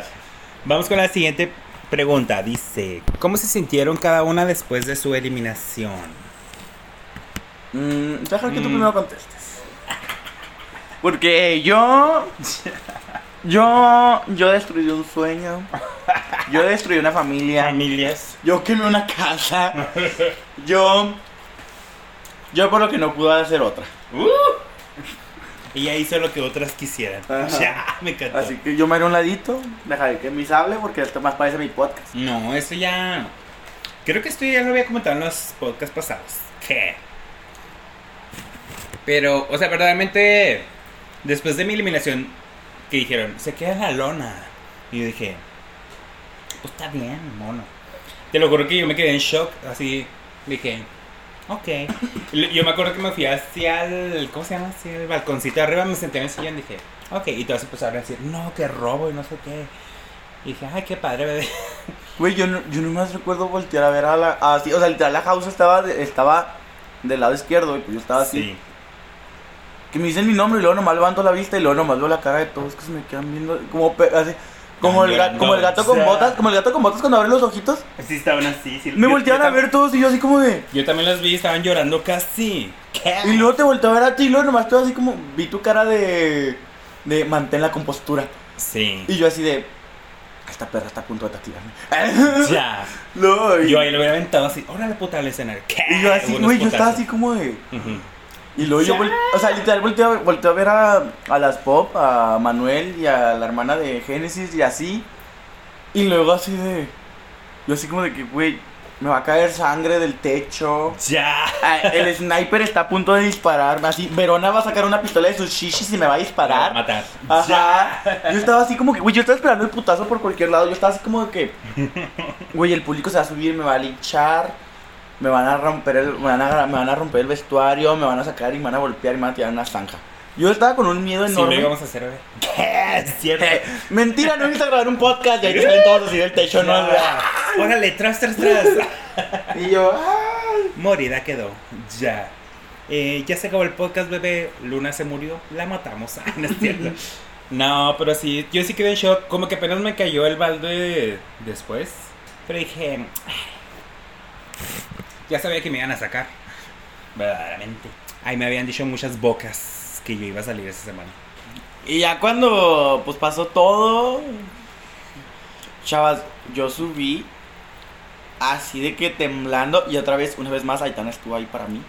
Vamos con la siguiente pregunta. Dice: ¿Cómo se sintieron cada una después de su eliminación? Mm, deja que tú Mm. primero contestes. Porque yo. Yo. Yo destruí un sueño. Yo destruí una familia. Familias. Yo quemé una casa. Yo. Yo por lo que no pude hacer otra. Ella hizo lo que otras quisieran. Ajá. <laughs> Ya, me encantó. Así que yo me haré un ladito. Dejaré que mis hable porque esto más parece mi podcast. No, eso ya. Creo que esto ya lo había comentado en los podcasts pasados. ¿Qué? Pero, o sea, verdaderamente, después de mi eliminación, que dijeron, se queda en la lona. Y yo dije, pues está bien, mono. Te lo juro que yo me quedé en shock, así, dije, ok. <laughs> Yo me acuerdo que me fui hacia el, ¿cómo se llama? Hacia el balconcito de arriba, me senté en el sillón y dije, ok. Y todos empezaron a decir, no, que robo y no sé qué. Y dije, ay, qué padre, bebé. <laughs> Güey, yo no, yo nomás recuerdo voltear a ver a la. Así, o sea, literal, la house estaba, de- estaba del lado izquierdo y pues yo estaba así. Sí. Que me dicen mi nombre y luego nomás levanto la vista y luego nomás veo la cara de todos que se me quedan viendo como así. Como el, ga- Llorando, como el gato con botas, como el gato con botas cuando abre los ojitos. Sí, estaban así. Sí. Me yo a ver todos y yo así como de. Yo también los vi, estaban llorando casi. ¿Qué? Y luego te volteé a ver a ti y luego nomás tú así como vi tu cara de. de mantén la compostura. Sí. Y yo así de. Esta perra está a punto de taclearme. <laughs> Ya. <laughs> Y, Yo ahí lo hubiera aventado así. Órale, puta, al escenario. ¿Qué? y yo así, güey, yo estaba así como de. Y luego yo, Ya. o sea, literal, volteé a, volteé a ver a, a las pop, a Manuel y a la hermana de Génesis y así. Y luego así de. Yo así como de que, güey, me va a caer sangre del techo. Ya. Ah, El sniper está a punto de dispararme. Así, Verona va a sacar una pistola de sus shishis y me va a disparar. Matar. Ajá. Yo estaba así como que, güey, yo estaba esperando el putazo por cualquier lado. Yo estaba así como de que, <laughs> güey, el público se va a subir, me va a linchar. Me van a romper el, me van a, me van a romper el vestuario, me van a sacar y me van a golpear y me van a tirar una zanja. Yo estaba con un miedo Sí, lo enorme. íbamos a hacer. <laughs> ¿Qué? Es cierto. Eh, mentira, no necesito grabar un podcast y <laughs> ahí salen todos así del techo, ¿no? Órale, tras, tras, tras. <laughs> Y yo, ay. Morida quedó. Ya. Eh, ya se acabó el podcast, bebé. Luna se murió. La matamos. Ay, no es cierto. No, pero sí, yo sí quedé en shock. Como que apenas me cayó el balde después. Pero dije. Ya sabía que me iban a sacar. Verdaderamente. Ay, me habían dicho muchas bocas que yo iba a salir esa semana. Y ya cuando pues pasó todo, chavas, yo subí así de que temblando y otra vez, una vez más, Aitana estuvo ahí para mí.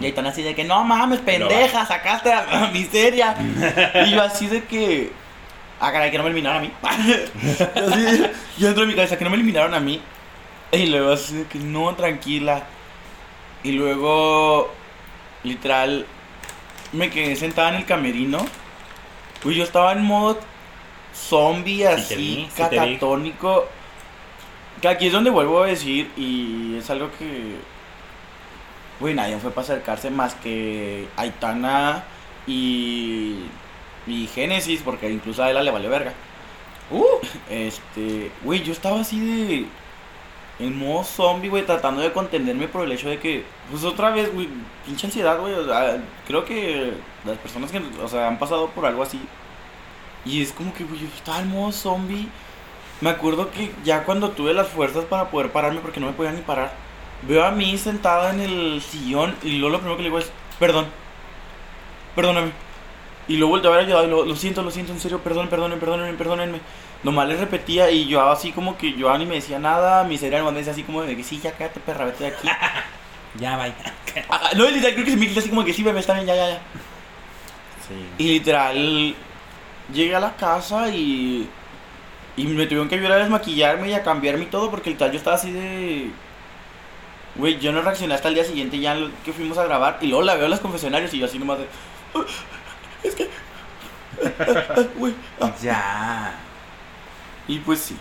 Y Aitana así de que, no mames, pendeja, sacaste a la miseria. y yo así de que, ah, caray, que no me eliminaron a mí. <laughs> yo, así, yo dentro de mi cabeza, que no me eliminaron a mí. <laughs> Y luego así de que, no, tranquila. Y luego, literal, me quedé sentada en el camerino. Uy, yo estaba en modo zombie, así, vi. catatónico. Que aquí es donde vuelvo a decir, y es algo que. Uy, nadie fue para acercarse más que Aitana y. y Génesis, porque incluso a ella le valió verga. Uh, <laughs> Este. Güey, yo estaba así de. En modo zombie, güey, tratando de contenerme por el hecho de que. Pues otra vez, güey, pinche ansiedad, güey. O sea, creo que las personas que, o sea, han pasado por algo así. Y es como que, güey, yo estaba en modo zombie. Me acuerdo que ya cuando tuve las fuerzas para poder pararme, porque no me podía ni parar, veo a mí sentada en el sillón y luego lo primero que le digo es, perdón, perdóname. Y luego volteé a ver ayudado y lo, lo siento, lo siento, en serio, perdón, perdónenme, perdónenme, perdónenme. Nomás le repetía y yo así como que yo ni me decía nada, mi cerebro me decía así como de que sí, ya cállate perra, vete de aquí. <laughs> ya vaya. Ah, no, literal, creo que se me quita así como que sí, bebé, está bien, ya, ya, ya. Sí. Y literal, llegué a la casa y. Y me tuvieron que ayudar a desmaquillarme y a cambiarme y todo porque literal yo estaba así de. Güey, yo no reaccioné hasta el día siguiente ya que fuimos a grabar y luego la veo en los confesionarios y yo así nomás de. "Ah, Es que. ah, Güey. ah". Ya. Y pues sí.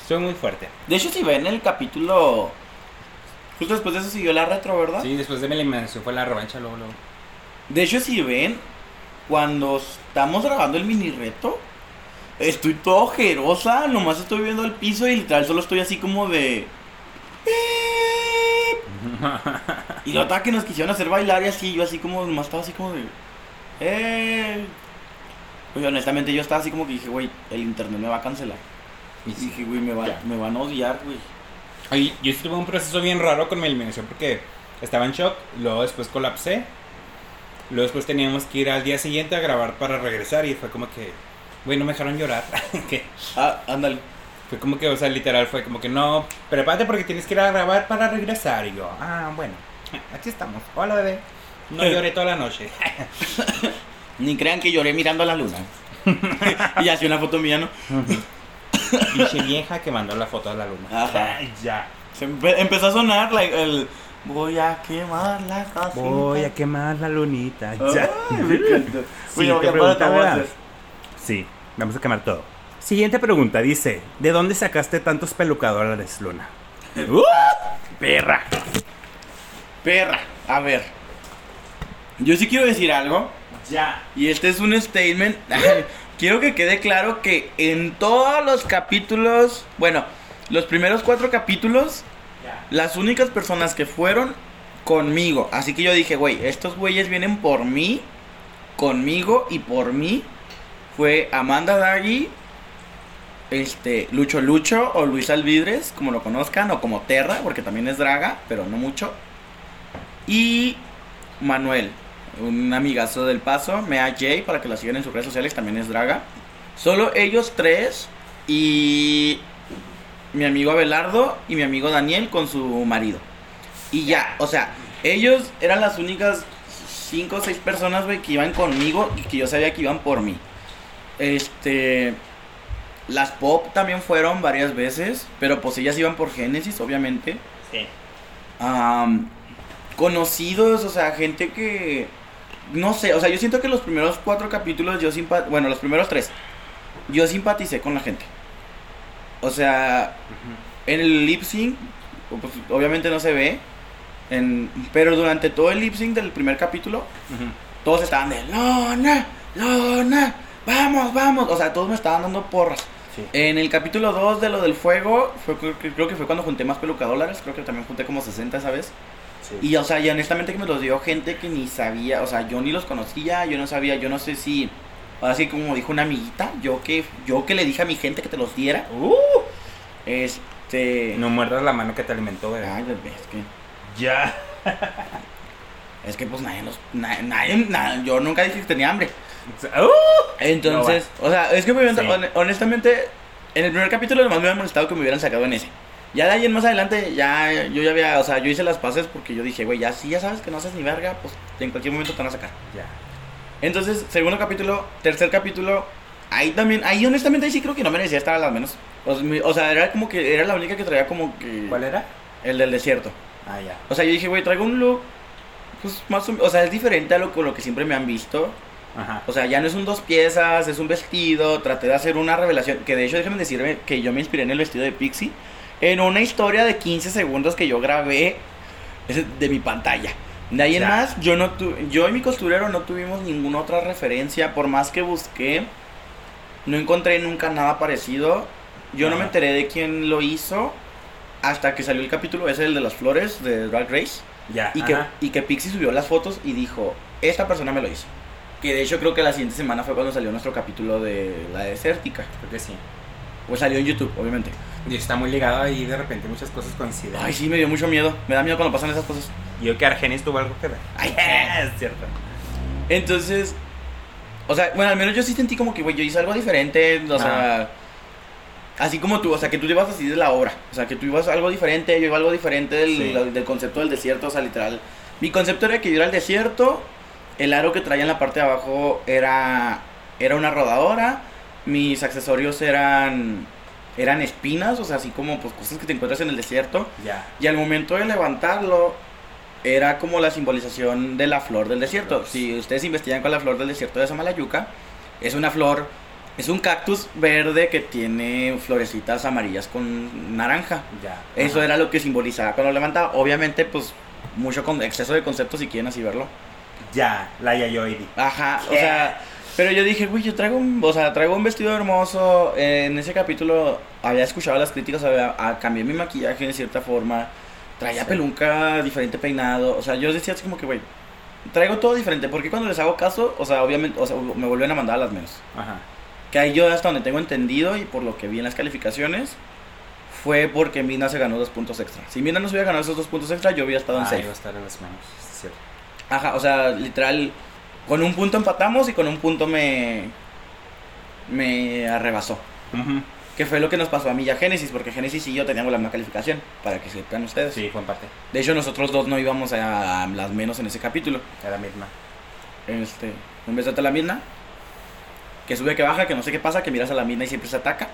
Estoy muy fuerte. De hecho, si ven el capítulo. Justo después de eso siguió la retro, ¿verdad? Sí, después de mi eliminación fue la revancha luego, luego. De hecho, si ven, cuando estamos grabando el mini reto, estoy todo ojerosa, nomás estoy viendo el piso y literal solo estoy así como de... <laughs> Y la otra que nos quisieron hacer bailar y así, yo así como, nomás estaba así como de... Eh... Pues honestamente yo estaba así como que dije, güey, el internet me va a cancelar. Y dije, güey, me, va, Ya. me van a odiar, güey. Oye, yo sí tuve un proceso bien raro con mi eliminación porque estaba en shock, luego después colapsé, luego después teníamos que ir al día siguiente a grabar para regresar y fue como que, güey, no me dejaron llorar. <laughs> que Ah, ándale. fue como que, o sea, literal, fue como que no, prepárate porque tienes que ir a grabar para regresar. Y yo, ah, bueno, aquí estamos. Hola, bebé. No <laughs> lloré toda la noche. <laughs> Ni crean que lloré mirando a la luna. <laughs> y así una foto mía, ¿no? Dice vieja que mandó la foto a la luna. Ajá. Ay, ya. Se empe- empezó a sonar like, el... Voy a quemar la casita. Voy a quemar la lunita. Ay, Ya. Sí, vamos a quemar todo. Siguiente pregunta, dice, ¿de dónde sacaste tantos pelucadores, Luna? <laughs> ¡Uh! Perra. Perra, a ver. Yo sí quiero decir algo. Ya. Y este es un statement. <laughs> quiero que quede claro que en todos los capítulos, bueno, los primeros cuatro capítulos, Ya. las únicas personas que fueron conmigo. Así que yo dije, güey, estos güeyes vienen por mí, conmigo y por mí. Fue Amanda Daggy, este, Lucho Lucho o Luis Alvidres, como lo conozcan, o como Terra, porque también es draga, pero no mucho. Y Manuel, un amigazo del paso, Mea J, para que la sigan en sus redes sociales, también es draga. Solo ellos tres y mi amigo Abelardo y mi amigo Daniel con su marido. Y ya, o sea, ellos eran las únicas cinco o seis personas, güey, que iban conmigo y que yo sabía que iban por mí. Este. Las pop también fueron varias veces, pero pues ellas iban por Génesis, obviamente. Sí. Am, conocidos, o sea, gente que. No sé, o sea, yo siento que los primeros cuatro capítulos yo simpa Bueno, los primeros tres. Yo simpaticé con la gente. O sea, en el lip sync, pues, obviamente no se ve. En, pero durante todo el lip sync del primer capítulo, todos estaban de Lona, Lona, vamos, vamos. O sea, todos me estaban dando porras. Sí. En el capítulo 2 de lo del fuego, fue, creo, que- creo que fue cuando junté más pelucadólares. Creo que también junté como 60 esa vez. Sí. Y, o sea, y honestamente que me los dio gente que ni sabía. O sea, yo ni los conocía, yo no sabía, yo no sé si. Así como dijo una amiguita, yo que, yo que le dije a mi gente que te los diera. Uh, Este. no muerdas la mano que te alimentó, bebé. Ay, bebé, es que. Ya. <laughs> Es que pues nadie los. na- nadie, na- yo nunca dije que tenía hambre. Uh, Entonces, o sea, es que me Sí. honestamente, en el primer capítulo nomás me hubiera molestado que me hubieran sacado en ese. Ya de ahí en más adelante, ya yo ya había, o sea, yo hice las paces porque yo dije, güey, ya si ya sabes que no haces ni verga, pues en cualquier momento te van a sacar. ya. Entonces, segundo capítulo, tercer capítulo, ahí también, ahí honestamente ahí sí creo que no merecía estar a las menos. O, sea, mi- o sea, era como que era la única que traía como que ¿Cuál era? el del desierto. Ah, ya. O sea, yo dije, güey, traigo un look pues más o, o sea, es diferente a lo, lo que siempre me han visto. Ajá. O sea, ya no es un dos piezas, es un vestido. Traté de hacer una revelación. Que de hecho, déjenme decirme que yo me inspiré en el vestido de Pixie. En una historia de 15 segundos que yo grabé de mi pantalla. De ahí en más, yo, no tu- yo y mi costurero no tuvimos ninguna otra referencia. Por más que busqué, no encontré nunca nada parecido. Yo no me enteré de quién lo hizo hasta que salió el capítulo ese, el de las flores de Drag Race. Ya. Y que, y que Pixie subió las fotos y dijo, esta persona me lo hizo. Que de hecho creo que la siguiente semana fue cuando salió nuestro capítulo de la desértica. Creo que sí. Pues salió en YouTube, obviamente. Y está muy ligado ahí, de repente muchas cosas coinciden. Ay, sí, me dio mucho miedo. Me da miedo cuando pasan esas cosas. Y yo que Argenis tuvo algo que ver. Ay, <laughs> es cierto. Entonces, o sea, bueno, al menos yo sí sentí como que, güey, yo hice algo diferente. O sea, así como tú, o sea, que tú ibas así de la obra. O sea, que tú ibas algo diferente, yo iba algo diferente del, Sí. del concepto del desierto. O sea, literal. Mi concepto era que yo era al desierto. El aro que traía en la parte de abajo era, era una rodadora. Mis accesorios eran, eran espinas, o sea, así como pues, cosas que te encuentras en el desierto. Ya. Y al momento de levantarlo, era como la simbolización de la flor del desierto. Flores. Si ustedes investigan con la flor del desierto de Samalayuca, es una flor, es un cactus verde que tiene florecitas amarillas con naranja. Ya. Eso Ajá. era lo que simbolizaba cuando lo levantaba. Obviamente, pues, mucho con exceso de conceptos si quieren así verlo. Ya, la Yayoiri. Ajá, o sea, pero yo dije, güey, yo traigo un, o sea, traigo un vestido hermoso. En ese capítulo había escuchado las críticas, había, a, cambié mi maquillaje de cierta forma. Traía Sí. peluca, diferente peinado. O sea, yo decía así como que, güey, traigo todo diferente. Porque cuando les hago caso, o sea, obviamente, o sea, me vuelven a mandar a las menos. Ajá. Que ahí yo hasta donde tengo entendido y por lo que vi en las calificaciones, fue porque Mina se ganó dos puntos extra. Si Mina no se hubiera ganado esos dos puntos extra, yo hubiera estado en Ah, safe. iba a estar en las manos. sí, es cierto. Ajá, o sea, literal, con un punto empatamos y con un punto me. me arrebasó. Que fue lo que nos pasó a mí y a Génesis, porque Génesis y yo teníamos la misma calificación, para que sepan ustedes. Sí, fue en parte. De hecho, nosotros dos no íbamos a, las menos en ese capítulo. Era la misma. Este, un beso a la misma. Que sube, que baja, que no sé qué pasa, que miras a la misma y siempre se ataca.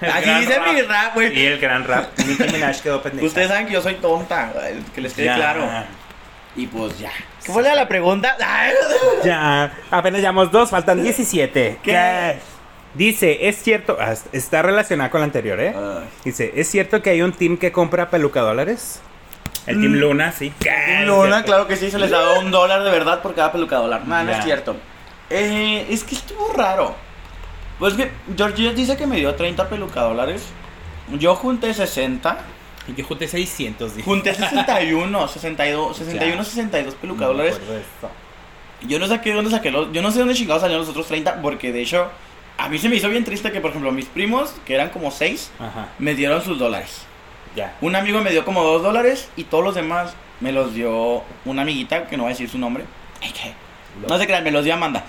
Así dice rap. mi rap, güey. Y el gran rap. Nicki Minaj quedó pendeja. Ustedes saben que yo soy tonta, que les quede Ya. claro. Y pues ya. ¿Qué fue la pregunta? <laughs> Ya, apenas llevamos dos, faltan 17. ¿Qué? Dice, es cierto, ah, está relacionada con la anterior, ¿eh? Ay. Dice, ¿es cierto que hay un team que compra pelucadólares? El Team Mm. Luna, sí. Team Luna, claro que sí, se les daba un dólar de verdad por cada peluca dólar. No, no es cierto. Eh, es que estuvo raro. Pues que Georgie dice que me dio 30 peluca dólares. Yo junté 60. Yo junté 600. dije. Junté 61, 62, 61, Ya. 62 peluca No dólares. Yo no saqué de dónde saqué los. Yo no sé dónde chingados salieron los otros 30. Porque de hecho, a mí se me hizo bien triste que, por ejemplo, mis primos, que eran como 6, Ajá, me dieron sus dólares. ya. Un amigo me dio como 2 dólares y todos los demás me los dio una amiguita, que no voy a decir su nombre. No se crean, me los dio Amanda.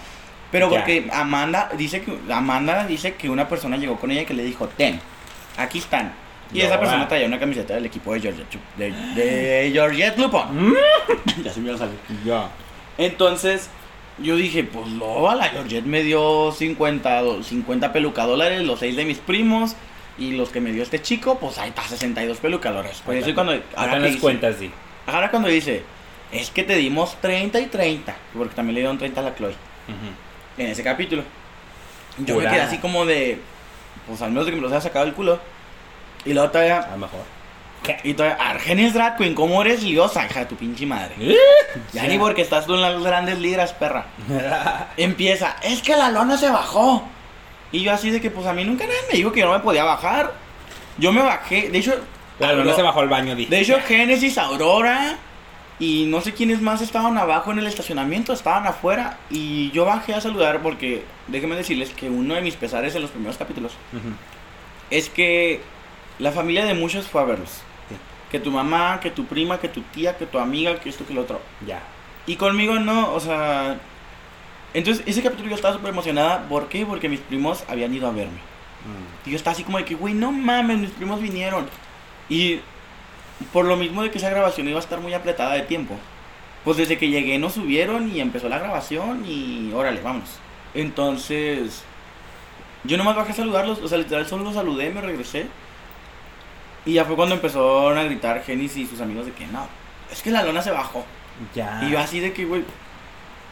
Pero Ya. porque Amanda dice que Amanda dice que una persona llegó con ella y que le dijo, ten, aquí están. Y esa persona traía una camiseta del equipo de Georgette, de, de Georgette. Mm. <laughs> ya se me iba a salir. Ya. Entonces, yo dije, pues no, la Georgette me dio 50, do- 50 peluca dólares, los 6 de mis primos. Y los que me dio este chico, pues ahí está, 62 peluca dólares. Pues eso es cuando... ahora las cuentas, sí. Ahora cuando dice, es que te dimos 30 y 30, porque también le dieron 30 a la Chloe Ujú. en ese capítulo. Yo Pura. me quedé así como de, pues al menos de que me los haya sacado el culo. Y luego todavía, A lo mejor. y todavía, Argenis Drag Queen, ¿cómo eres liosa, hija de tu pinche madre? Ya ni porque estás tú en las grandes ligas, perra. <laughs> Empieza, es que la lona se bajó. Y yo así de que, pues a mí nunca nadie me dijo que yo no me podía bajar. Yo me bajé, de hecho... La Aurora- se bajó al baño, dije. de hecho, Génesis, Aurora y no sé quiénes más estaban abajo en el estacionamiento, estaban afuera. Y yo bajé a saludar porque, déjenme decirles que uno de mis pesares en los primeros capítulos es que la familia de muchos fue a verlos. Sí. Que tu mamá, que tu prima, que tu tía, que tu amiga, que esto, que lo otro. Ya. Y conmigo no, o sea... Entonces, ese capítulo yo estaba súper emocionada. ¿Por qué? Porque mis primos habían ido a verme. Mm. Y yo estaba así como de que, güey, no mames, mis primos vinieron. Y por lo mismo de que esa grabación iba a estar muy apretada de tiempo, pues desde que llegué nos subieron y empezó la grabación y órale, vámonos. Entonces, yo nomás bajé a saludarlos, o sea, literal solo los saludé, me regresé. Y ya fue cuando empezaron a gritar Genis y sus amigos de que no, es que la lona se bajó. Ya. Y yo así de que, güey,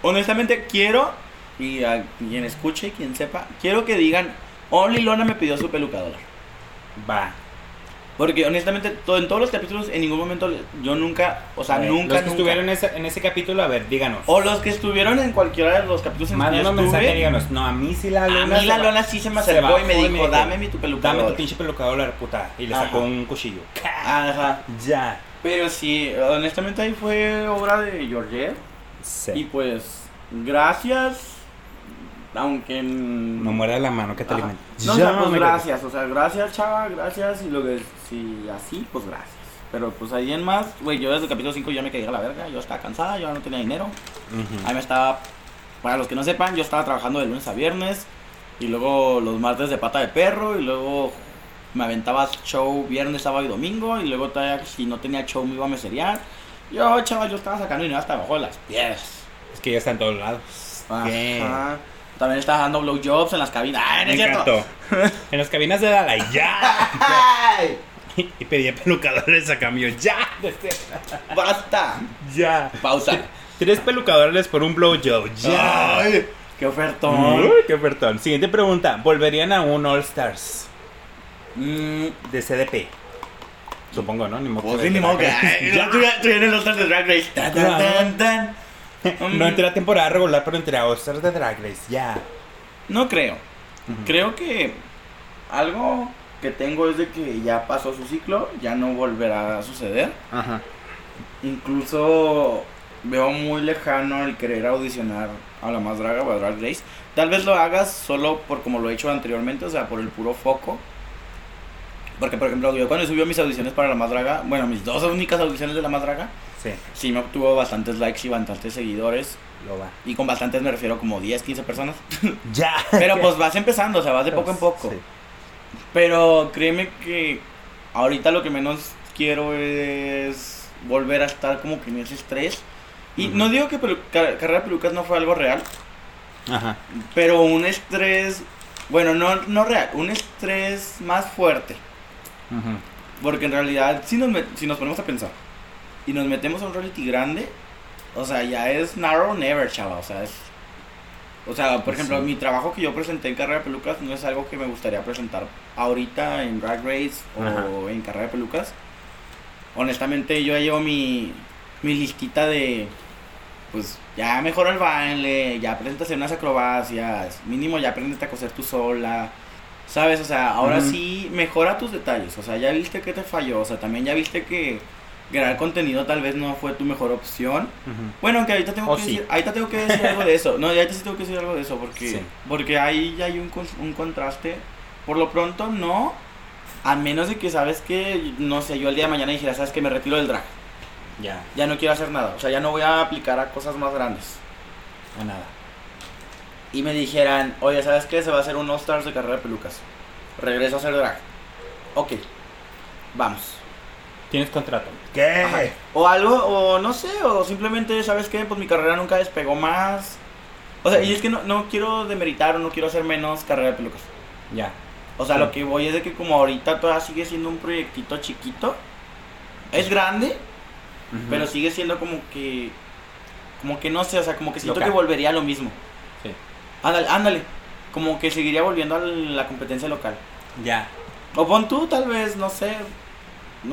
honestamente quiero, y a quien escuche y quien sepa, quiero que digan, Only Lona me pidió su peluca dólar. Va. Porque honestamente, todo, en todos los capítulos, en ningún momento, yo nunca, o sea, A ver, nunca, Los que nunca- estuvieron en ese, en ese capítulo, a ver, díganos. O los que estuvieron en cualquiera de los capítulos en Mándanos mensaje y estuve, díganos. No, a mí sí la a luna. mí la lona sí se me acercó y me dijo, dame mi tu peluca Dame tu dólar". pinche pelucador, puta. Y le Ajá. sacó un cuchillo. Ajá. Ya. Pero sí, honestamente ahí fue obra de Georgette. Sí. Y pues, gracias. Aunque. No muera la mano que te alimenta. No, o Ya, sea, pues gracias, o sea, gracias, chava, gracias. Y lo que si así, pues gracias. Pero pues ahí en más, güey, yo desde el capítulo 5 ya me quedé a la verga, yo estaba cansada, yo no tenía dinero. Ujú. Ahí me estaba, para los que no sepan, yo estaba trabajando de lunes a viernes. Y luego los martes de pata de perro. Y luego me aventaba show viernes, sábado y domingo. Y luego todavía, si no tenía show, me iba a meserear. Yo, chaval, yo estaba sacando dinero hasta abajo de las piedras. Es que ya está en todos lados. Ajá. También estaba dando blowjobs en las cabinas. ¡Ay, no Me es cierto! encantó. <laughs> en las cabinas de Dalai, ya. ¡Ay! <laughs> y pedía pelucadores a cambio, ya. ¡Basta! Ya. Pausa. Tres pelucadores por un blowjob, ya. ¡Ay! ¡Qué ofertón! Uy, qué ofertón. Siguiente pregunta. ¿Volverían a un All Stars Mm, de CDP? Supongo, ¿no? Ni modo Pues sí, ni modo que. Tú ya tú ya en el All-Stars de Drag Race. Tan, tan, tan, tan. <laughs> No entré a temporada regular, pero entré a All-Stars de Drag Race, ya. No creo. Creo que algo que tengo es de que ya pasó su ciclo, ya no volverá a suceder. Ajá. Incluso veo muy lejano el querer audicionar a la más draga o a Drag Race. Tal vez lo hagas solo por como lo he hecho anteriormente, o sea, por el puro foco. Porque, por ejemplo, yo cuando subió mis audiciones para la más draga, bueno, mis dos únicas audiciones de la más draga, Sí, sí me obtuvo bastantes likes y bastantes seguidores. lo va. Y con bastantes me refiero como 10, 15 personas. <laughs> Ya. Pero pues vas empezando, o sea, vas de poco en poco. Sí. Pero créeme que ahorita lo que menos quiero es volver a estar como que en ese estrés. Y no digo que car- carrera de pelucas no fue algo real, Ajá. pero un estrés, bueno, no, no real, un estrés más fuerte. Porque en realidad, si nos, si nos ponemos a pensar y nos metemos a un reality grande, o sea, ya es narrow never, chava. O sea, es. O sea, por ejemplo, Sí. mi trabajo que yo presenté en Carrera de Pelucas no es algo que me gustaría presentar ahorita en Drag Race o en Carrera de Pelucas. Honestamente, yo ya llevo mi, mi listita de. Pues ya mejora el baile, ya aprende a hacer unas acrobacias, mínimo ya aprende a coser tú sola. ¿Sabes? O sea, ahora sí mejora tus detalles. O sea, ya viste que te falló. O sea, también ya viste que grabar contenido tal vez no fue tu mejor opción. Bueno, aunque ahorita tengo, O que, sí. decir, ahorita tengo que decir algo de eso. No, ahorita sí tengo que decir algo de eso. Porque, Sí. porque ahí ya hay un, un contraste. Por lo pronto, no. A menos de que sabes que, no sé, yo el día de mañana dijera, sabes que me retiro del drag. Ya, Ya no quiero hacer nada. O sea, ya no voy a aplicar a cosas más grandes. o nada. Y me dijeran, oye, ¿sabes qué? Se va a hacer un All Stars de carrera de pelucas. Regreso a hacer drag. Ok, vamos. Tienes contrato. Ajá. O algo, o no sé, o simplemente, ¿sabes qué? Pues mi carrera nunca despegó más. O sea, y es que no, no quiero demeritar o no quiero hacer menos carrera de pelucas. Ya. O sea, Sí. lo que voy es de que como ahorita todavía sigue siendo un proyectito chiquito. Es grande, pero sigue siendo como que... Como que no sé, o sea, como que siento Local. que volvería a lo mismo. Sí. Ándale, ándale. Como que seguiría volviendo a la competencia local. Ya. O pon tú, tal vez, no sé,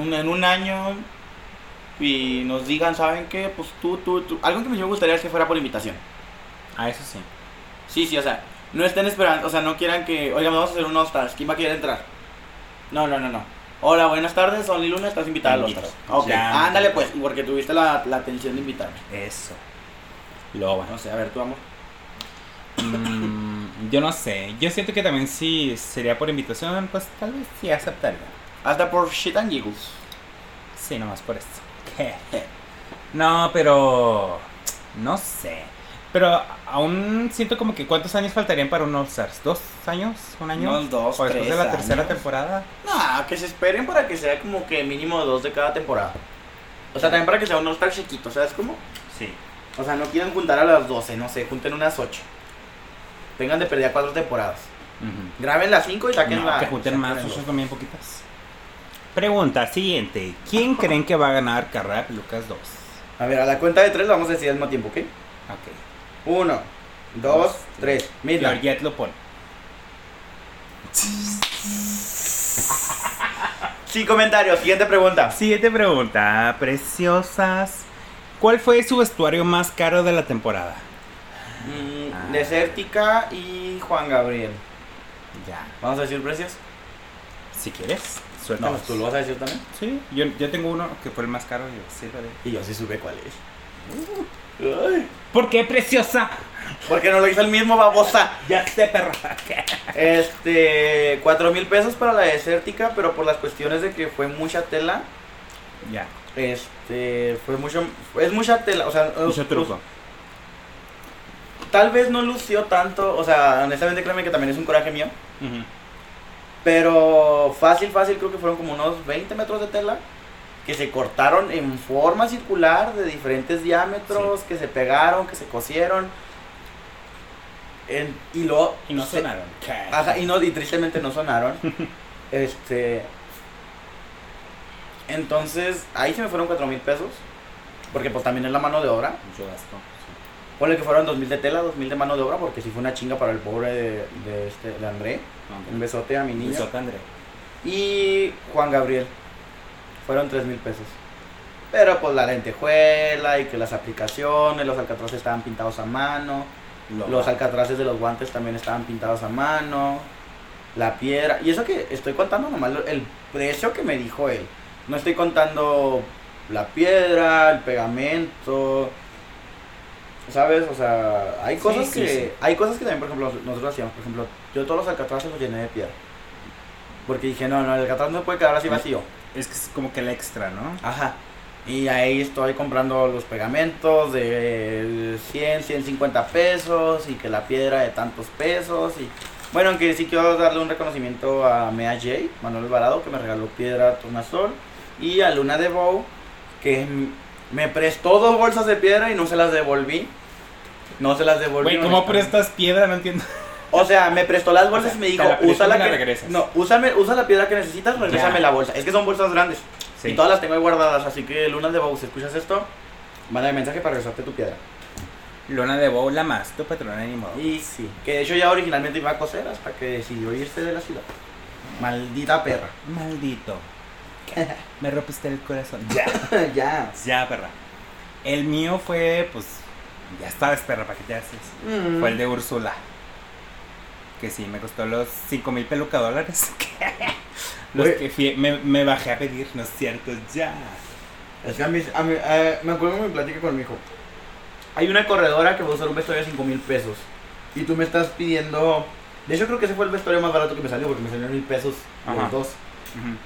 en un año y nos digan, ¿saben qué? Pues tú, tú, tú. Algo que me gustaría es que fuera por invitación. Ah, eso sí. Sí, sí, o sea, no estén esperando, o sea, no quieran que, oigan, vamos a hacer un All Stars, ¿quién va a querer entrar? No, no, no, no. Hola, buenas tardes, Only Luna, estás invitada al All Stars. Ok, Ya. ándale pues, porque tuviste la, la atención de invitarme. Eso. Lo va. No sé, a ver, tú, amor. Mm, yo no sé. Yo siento que también si sería por invitación, pues tal vez sí aceptaría. Hasta por shit and giggles. Sí, nomás por. <laughs> ¿Qué? <laughs> No, pero. No sé. Pero aún siento como que ¿cuántos años faltarían para un All Stars? ¿Dos años? ¿Un año? Unos dos, ¿O después tres de la tercera años. temporada? No, que se esperen para que sea como que mínimo dos de cada temporada. O sea, también para que sea un All Star chiquito, ¿sabes cómo? Sí. O sea, no quieren juntar a las 12, no sé, junten unas 8. Tengan de perder cuatro temporadas. Graben las 5 y saquen No, la. que junten más, el ocho dos. también poquitas. Pregunta siguiente. ¿Quién <laughs> creen que va a ganar Carrera de Pelucas 2? A ver, a la cuenta de 3 vamos a decir al mismo tiempo, ¿ok? Ok. 1, 2, 3. Midnight. Georgette lo pone. <laughs> Sin comentarios, siguiente pregunta. Siguiente pregunta. Preciosas. ¿Cuál fue su vestuario más caro de la temporada? Mm, Ah. Desértica y Juan Gabriel. Ya. ¿Vamos a decir precios? Si quieres, No. ¿tú lo vas a decir también? Sí, yo, yo tengo uno que fue el más caro. Yo, sí, haré. Y yo sí supe cuál es. Ay, ¿Por qué, preciosa? ¿Por qué no lo hizo el mismo, babosa? Ya sé, perra. Este, 4 mil pesos para la desértica, pero por las cuestiones de que fue mucha tela, ya. este, fue mucho, es mucha tela, o sea, Mucho truco. tal vez no lució tanto, o sea, honestamente créeme que también es un coraje mío, Ujú. Pero fácil, fácil, creo que fueron como unos 20 metros de tela que se cortaron en forma circular de diferentes diámetros, que se pegaron, que se cosieron. En- y luego Y no se- sonaron. Ajá, y, no, y tristemente no sonaron. <laughs> este. Entonces, ahí se me fueron 4 mil pesos. Porque pues también es la mano de obra. Mucho gasto. Ponle que fueron 2 mil de tela, 2 mil de mano de obra, porque sí fue una chinga para el pobre de, de este, de André. Un besote a mi niño. Besote, André. Y Juan Gabriel. Fueron 3 mil pesos. Pero pues la lentejuela y que las aplicaciones, los alcatraces estaban pintados a mano. Lo- Los alcatraces de los guantes también estaban pintados a mano. La piedra. Y eso que estoy contando nomás el precio que me dijo él. No estoy contando la piedra, el pegamento. ¿Sabes? O sea, hay cosas sí, que. sí. Hay cosas que también, por ejemplo, nosotros hacíamos. Por ejemplo, yo todos los alcatraces los llené de piedra. Porque dije, no, no, el alcatraz no puede quedar así vacío. Es que es como que el extra, ¿no? Ajá. Y ahí estoy comprando los pegamentos de 100, 150 pesos y que la piedra de tantos pesos. Y bueno, aunque sí quiero darle un reconocimiento a Mea J, Manuel Alvarado, que me regaló piedra tornasol. Y a Luna de Bow, que me prestó dos bolsas de piedra y no se las devolví. No se las devolví. Güey, ¿cómo prestas piedra? No entiendo. O sea, me prestó las bolsas O sea, y me dijo, la usa la la que regresas". No, úsame, usa la piedra que necesitas, regrésame Ya. la bolsa. Es que son bolsas grandes. Sí. Y todas las tengo ahí guardadas, así que Luna de Bow, si escuchas esto, mándame mensaje para regresarte tu piedra. Luna de Bow, más, tu patrona ni modo. Y sí, que de hecho ya originalmente iba a coser hasta que decidió irse de la ciudad. Maldita perra. Maldito. <laughs> Me rompiste el corazón. <laughs> Ya. ya. Ya, perra. El mío fue, pues, ya sabes, perra, ¿para qué te haces? Mm. Fue el de Úrsula. Que sí, me costó los 5 mil peluca dólares. <laughs> los que me, me bajé a pedir, ¿no es cierto? Ya. Es que a mí, a mí- eh, me acuerdo que me platicé con mi hijo. Hay una corredora que va a usar un vestuario de 5 mil pesos. Y tú me estás pidiendo. De hecho, creo que ese fue el vestuario más barato que me salió porque me salió mil pesos Ajá. los dos. Ujú.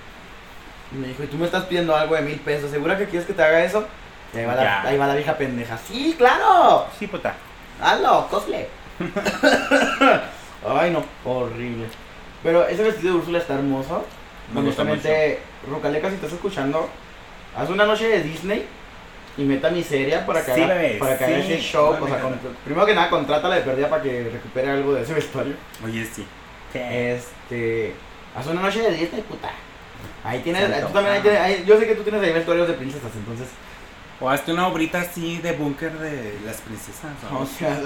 Y me dijo, ¿y tú me estás pidiendo algo de mil pesos? ¿Segura que quieres que te haga eso? Y ahí va, la, Ya. ahí va la vieja pendeja. ¡Sí, claro! Sí, puta. ¡Hazlo! ¡Cosle! <laughs> Ay, no, horrible. Pero ese vestido de Úrsula está hermoso. Me Honestamente, Rucaleca, si estás escuchando, haz una noche de Disney y meta miseria para que Sí, haga, bebé, para que haga sí. ese show. No, o sea, con- primero que nada, contrátala de perdida para que recupere algo de ese vestuario. Oye, sí. Este. Haz una noche de Disney, puta. Ahí tienes. Tú también ahí tienes- ahí- yo sé que tú tienes ahí vestuarios de princesas, entonces. O hazte una obrita así de búnker de las princesas. ¿no? O sea,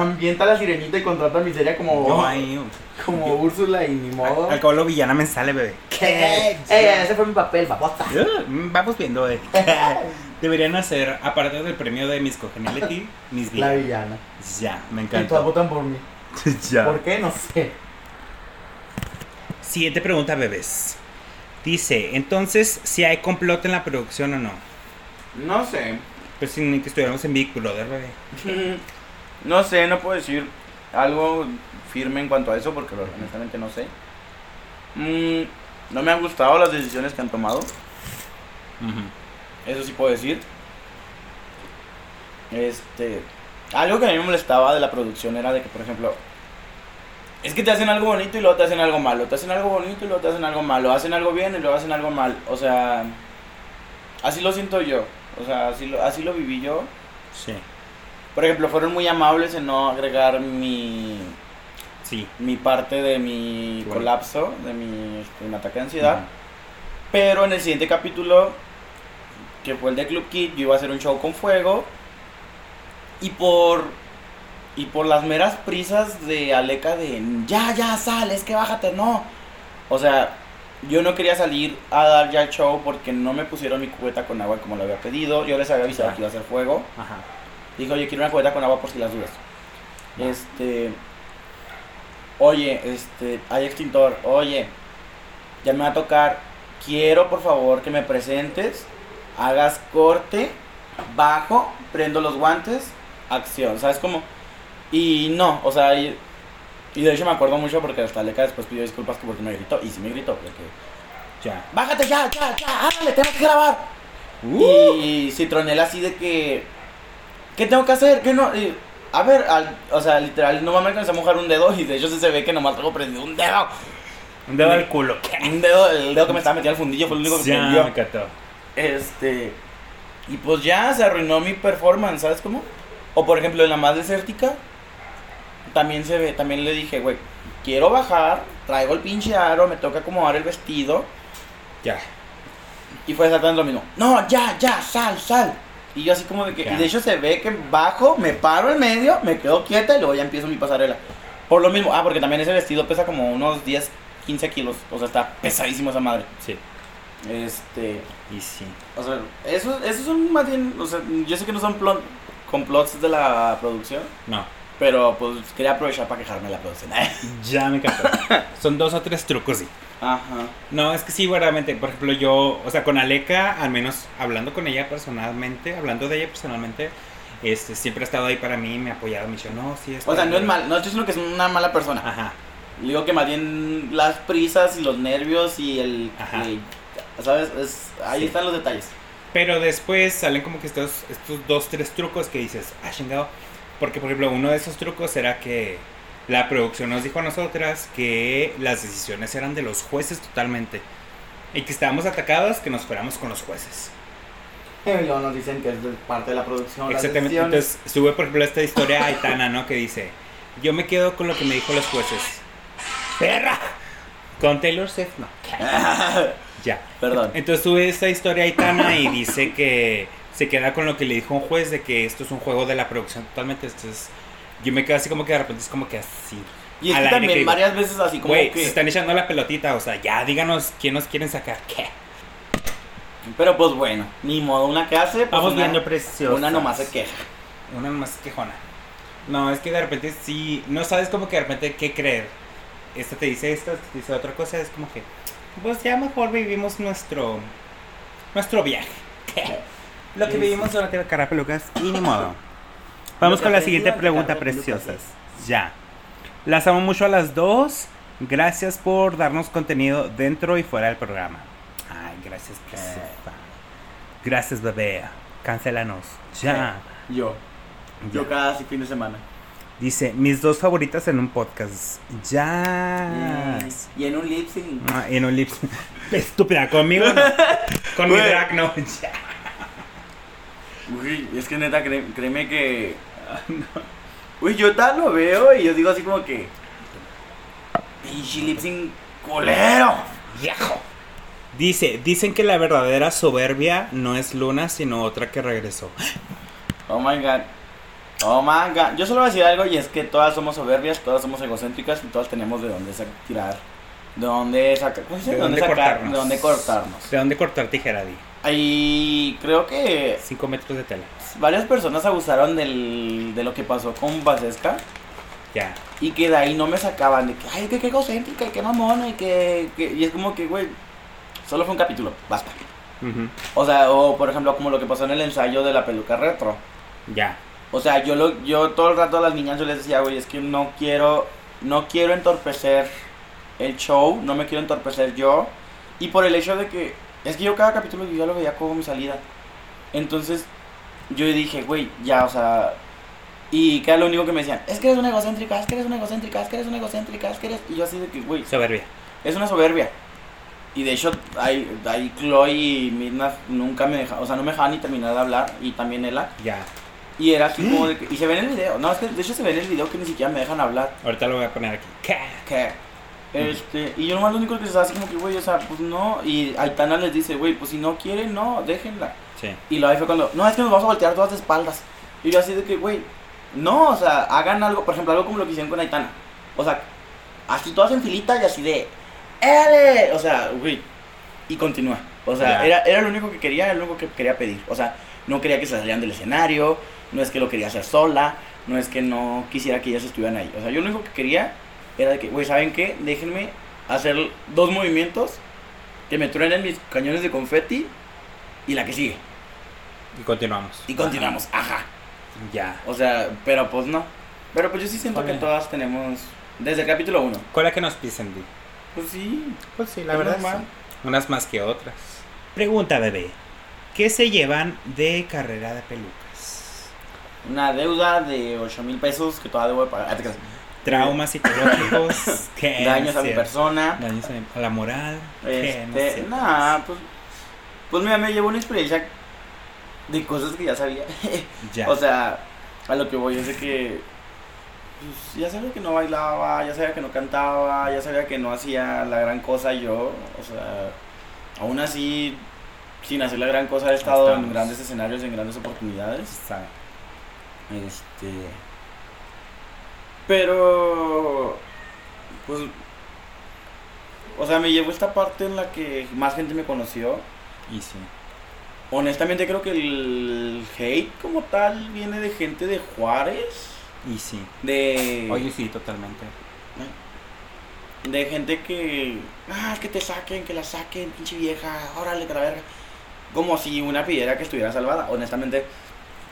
ambienta a la sirenita y contrata a miseria como, Yo ahí. como Úrsula y ni modo. Al, al cabo lo villana me sale, bebé. Eh, eh, ese fue mi papel, babota. Uh, <laughs> Vamos viendo, eh. <laughs> Deberían hacer, aparte del premio de Miss Congeniality, Miss La Vida. villana. Ya, me Y todas encanta. votan por mí. <laughs> ya. ¿Por qué? No sé. Siguiente pregunta, bebés. Dice, entonces, si hay complot en la producción o no. No sé. Pues sin que estuviéramos en Big Brother, bebé. No sé, no puedo decir algo firme en cuanto a eso porque honestamente no sé. Mm, no me han gustado las decisiones que han tomado. Eso sí puedo decir. Este. Algo que a mí me molestaba de la producción era de que, por ejemplo, es que te hacen algo bonito y luego te hacen algo malo. Te hacen algo bonito y luego te hacen algo malo. Hacen algo bien y luego hacen algo mal. O sea, así lo siento yo. O sea, así lo, así lo viví yo. Sí. Por ejemplo, fueron muy amables en no agregar mi, Sí. mi parte de mi bueno. colapso, de mi, este, mi ataque de ansiedad. Pero en el siguiente capítulo, que fue el de Club Kid, yo iba a hacer un show con fuego. Y por. Y por las meras prisas de Aleca de. Ya, ya, sal, es que bájate, no. O sea, yo no quería salir a dar ya el show porque no me pusieron mi cubeta con agua como lo había pedido. Yo les había avisado que iba a hacer fuego. Ajá. Dijo, oye, quiero una cubeta con agua por si las dudas. Este. Oye, este. Hay extintor. Oye, ya me va a tocar. Quiero, por favor, que me presentes. Hagas corte. Bajo. Prendo los guantes. Acción. ¿Sabes cómo? Y no, o sea. Y, y de hecho me acuerdo mucho porque hasta Leca después pidió disculpas que porque me gritó. Y sí me gritó. Porque, Ya. Bájate ya, ya, ya. Ándale, tenemos que grabar. Uh. Y Citronel así de que. ¿Qué tengo que hacer? ¿Qué no? Y, a ver, al- o sea, literal, no me alcancé a mojar un dedo y de hecho sí se ve que nomás tengo prendido un dedo. Un dedo al culo. Un dedo, el dedo que me estaba metiendo al fundillo fue el único que Ya, me prendió. Este. Y pues ya se arruinó mi performance, ¿sabes cómo? O por ejemplo, en la más desértica, también se ve, también le dije, güey, quiero bajar, traigo el pinche aro, me toca acomodar el vestido. Ya. Y fue exactamente lo mismo. No, ya, ya, sal, sal. Y yo así como de que... Ya. Y de hecho se ve que bajo, me paro en medio, me quedo quieta y luego ya empiezo mi pasarela. Por lo mismo, ah, porque también ese vestido pesa como unos 10, 15 kilos. O sea, está pesadísimo esa madre. Sí. Este. Y sí. O sea, eso, esos son más bien. O sea, yo sé que no son plon- complots de la producción. No, Pero pues quería aprovechar para quejarme de la producción. <laughs> ya me captó. Son dos o tres trucos, sí. Ajá. No, es que sí, verdaderamente. Por ejemplo, yo, o sea, con Aleka, al menos hablando con ella personalmente, hablando de ella personalmente, este, siempre ha estado ahí para mí, me ha apoyado, me ha dicho, no, sí, está O sea, no es bien". mal, no estoy diciendo que es una mala persona. Ajá, Digo que más bien las prisas y los nervios y el. Ajá. y- ¿Sabes? Es, ahí Sí. están los detalles. Pero después salen como que estos, estos dos, tres trucos que dices, ah, chingado. Porque, por ejemplo, uno de esos trucos era que la producción nos dijo a nosotras que las decisiones eran de los jueces totalmente. Y que estábamos atacados, que nos fuéramos con los jueces. Y luego nos dicen que es parte de la producción. Exactamente. Entonces, sube, por ejemplo, esta historia a Aitana, ¿no? Que dice, yo me quedo con lo que me dijo los jueces. ¡Perra! Con Taylor Swift, no. <laughs> Ya. Perdón. Entonces sube esta historia a Aitana y dice que se queda con lo que le dijo un juez de que esto es un juego de la producción totalmente. Entonces yo me quedo así como que de repente es como que así. Y es que también que digo, varias veces así como que. se están echando la pelotita, o sea, ya díganos quién nos quieren sacar. ¿Qué? Pero pues bueno, ni modo, una que hace. Pues Vamos una, viendo preciosos. Una nomás se queja. Una más quejona. No, es que de repente sí, no sabes como que de repente qué creer. Esta te dice esto, esta te dice otra cosa, es como que, pues ya mejor vivimos nuestro, nuestro viaje. <laughs> Lo que vivimos durante la cara pelucas y ni modo. Vamos con la siguiente pregunta, preciosas. Ya. Las amo mucho a las dos. Gracias por darnos contenido dentro y fuera del programa. Ay, gracias, preciosa. Gracias, bebé. Cancélanos. Ya. Yo. Yo Ya. cada fin de semana. Dice, mis dos favoritas en un podcast. Ya. Y en un lip sync. Ah, en un lips. <laughs> Estúpida, conmigo no. Con mi drag no. <laughs> Ya. Uy, es que neta, cré- créeme que. <laughs> Uy, yo tal lo veo y yo digo así como que. Pinche lip sync culero. Viejo. Dice, dicen que la verdadera soberbia no es Luna, sino otra que regresó. <gasps> Oh my god. Oh my god. Yo solo voy a decir algo y es que todas somos soberbias, todas somos egocéntricas y todas tenemos de dónde tirar. De dónde sacar. De dónde sacar, cortarnos. De dónde cortarnos. ¿De dónde cortar tijera, Di? Y creo que 5 metros de tela. varias personas abusaron del, de lo que pasó con Valesca Ya. y que de ahí no me sacaban de que, ay, que qué egocéntrica, y qué mamona y que, que- Y es como que, güey, solo fue un capítulo, basta. O sea, o por ejemplo, como lo que pasó en el ensayo de la peluca retro. Ya. O sea, yo lo, yo todo el rato a las niñas yo les decía, güey, es que no quiero, no quiero entorpecer el show, no me quiero entorpecer yo. Y por el hecho de que, es que yo cada capítulo yo ya lo veía como mi salida. Entonces, yo dije, güey, ya, o sea, y que era lo único que me decían, es que eres una egocéntrica, es que eres una egocéntrica, es que eres una egocéntrica, es que eres... Y yo así de que, güey, Soberbia. es una soberbia. Y de hecho, ahí, ahí Chloe y Midna nunca me dejaban, o sea, no me dejaban ni terminar de hablar, y también Ella. Ya. Y era así como de que, y se ve en el video, no, es que de hecho se ve en el video que ni siquiera me dejan hablar. Ahorita lo voy a poner aquí. ¿Qué? Que, este, y yo nomás lo único que se así como que, güey, o sea, pues no, y Aitana les dice, güey, pues si no quieren, no, déjenla. Sí. Y ahí fue cuando, no, es que nos vamos a voltear todas de espaldas. Y yo así de que, güey, no, o sea, hagan algo, por ejemplo, algo como lo que hicieron con Aitana. O sea, así todas en filita y así de, ¡Ele! O sea, güey, y continúa. O sea, era, era lo único que quería, era lo único que quería pedir. O sea, no quería que se salieran del escenario, no es que lo quería hacer sola, no es que no quisiera que ellas estuvieran ahí. O sea, yo lo único que quería era de que, güey, ¿saben qué? Déjenme hacer dos movimientos que me truenen mis cañones de confeti y la que sigue. Y continuamos. Y continuamos, ajá. Ya. O sea, pero pues no. Pero pues yo sí siento Oye. que todas tenemos, desde el capítulo 1. ¿Cuál es que nos pisen, Di? Pues sí, Pues sí, Es la verdad. normal. sí. Unas más que otras. Pregunta, bebé. ¿Qué se llevan de carrera de pelucas? una deuda de 8 mil pesos que todavía debo de pagar. Traumas psicológicos. <laughs> Daños a mi persona. Daños a, mi- a la moral. Este, nah, pues, pues mira, me llevo una experiencia de cosas que ya sabía. <laughs> Ya. O sea, a lo que voy es de que pues, ya sabía que no bailaba, ya sabía que no cantaba, ya sabía que no hacía la gran cosa yo. O sea, aún así, sin hacer la gran cosa, he estado en grandes escenarios, en grandes oportunidades. Sabe. Este. Pero. Pues. o sea, me llevó esta parte en la que más gente me conoció. Y sí. Honestamente creo que el hate como tal viene de gente de Juárez. Y sí. De... Oye, sí, totalmente. De gente que... Ah, que te saquen, que la saquen, pinche vieja, órale, que la verga. Como si una pidiera que estuviera salvada. Honestamente,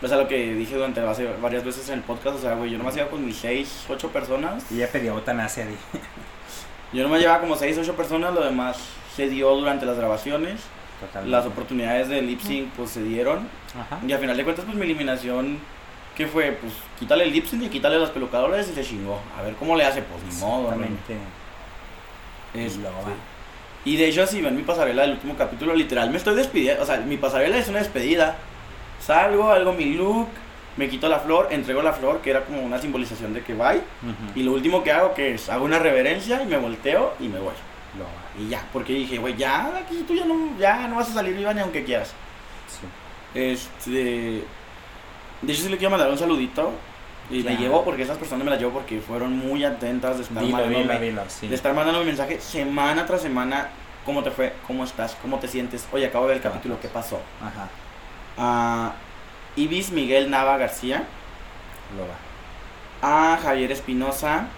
o sea, lo que dije durante varias veces en el podcast, o sea, güey, yo nomás iba con mis 6, 8 personas. Y ya pedía eutanasia, di. Yo nomás llevaba como 6, 8 personas, lo demás se dio durante las grabaciones. Totalmente. Las oportunidades de lip sync pues se dieron. Ajá. Y al final de cuentas pues mi eliminación ¿qué fue? Pues quítale el lip sync y quítale las pelucadoras y se chingó. A ver cómo le hace, pues ni modo. Exactamente. Este, y de hecho si ven mi pasarela del último capítulo, literal me estoy despidiendo, o sea, mi pasarela es una despedida. Salgo, hago mi look, me quito la flor, entrego la flor, que era como una simbolización de que bye. Y lo último que hago que es, hago una reverencia y me volteo y me voy. Y ya, porque dije, güey, ya aquí tú ya no, ya no vas a salir viva ni aunque quieras. Sí. Este. De hecho, sí le quiero mandar un saludito. Y me llevo porque esas personas me las llevo porque fueron muy atentas de estar, de estar mandando mi mensaje semana tras semana. ¿Cómo te fue? ¿Cómo estás? ¿Cómo te sientes? Oye, acabo de ver el capítulo, ¿qué pasó? Ajá. A Ibis Miguel Nava García. A Javier Espinosa.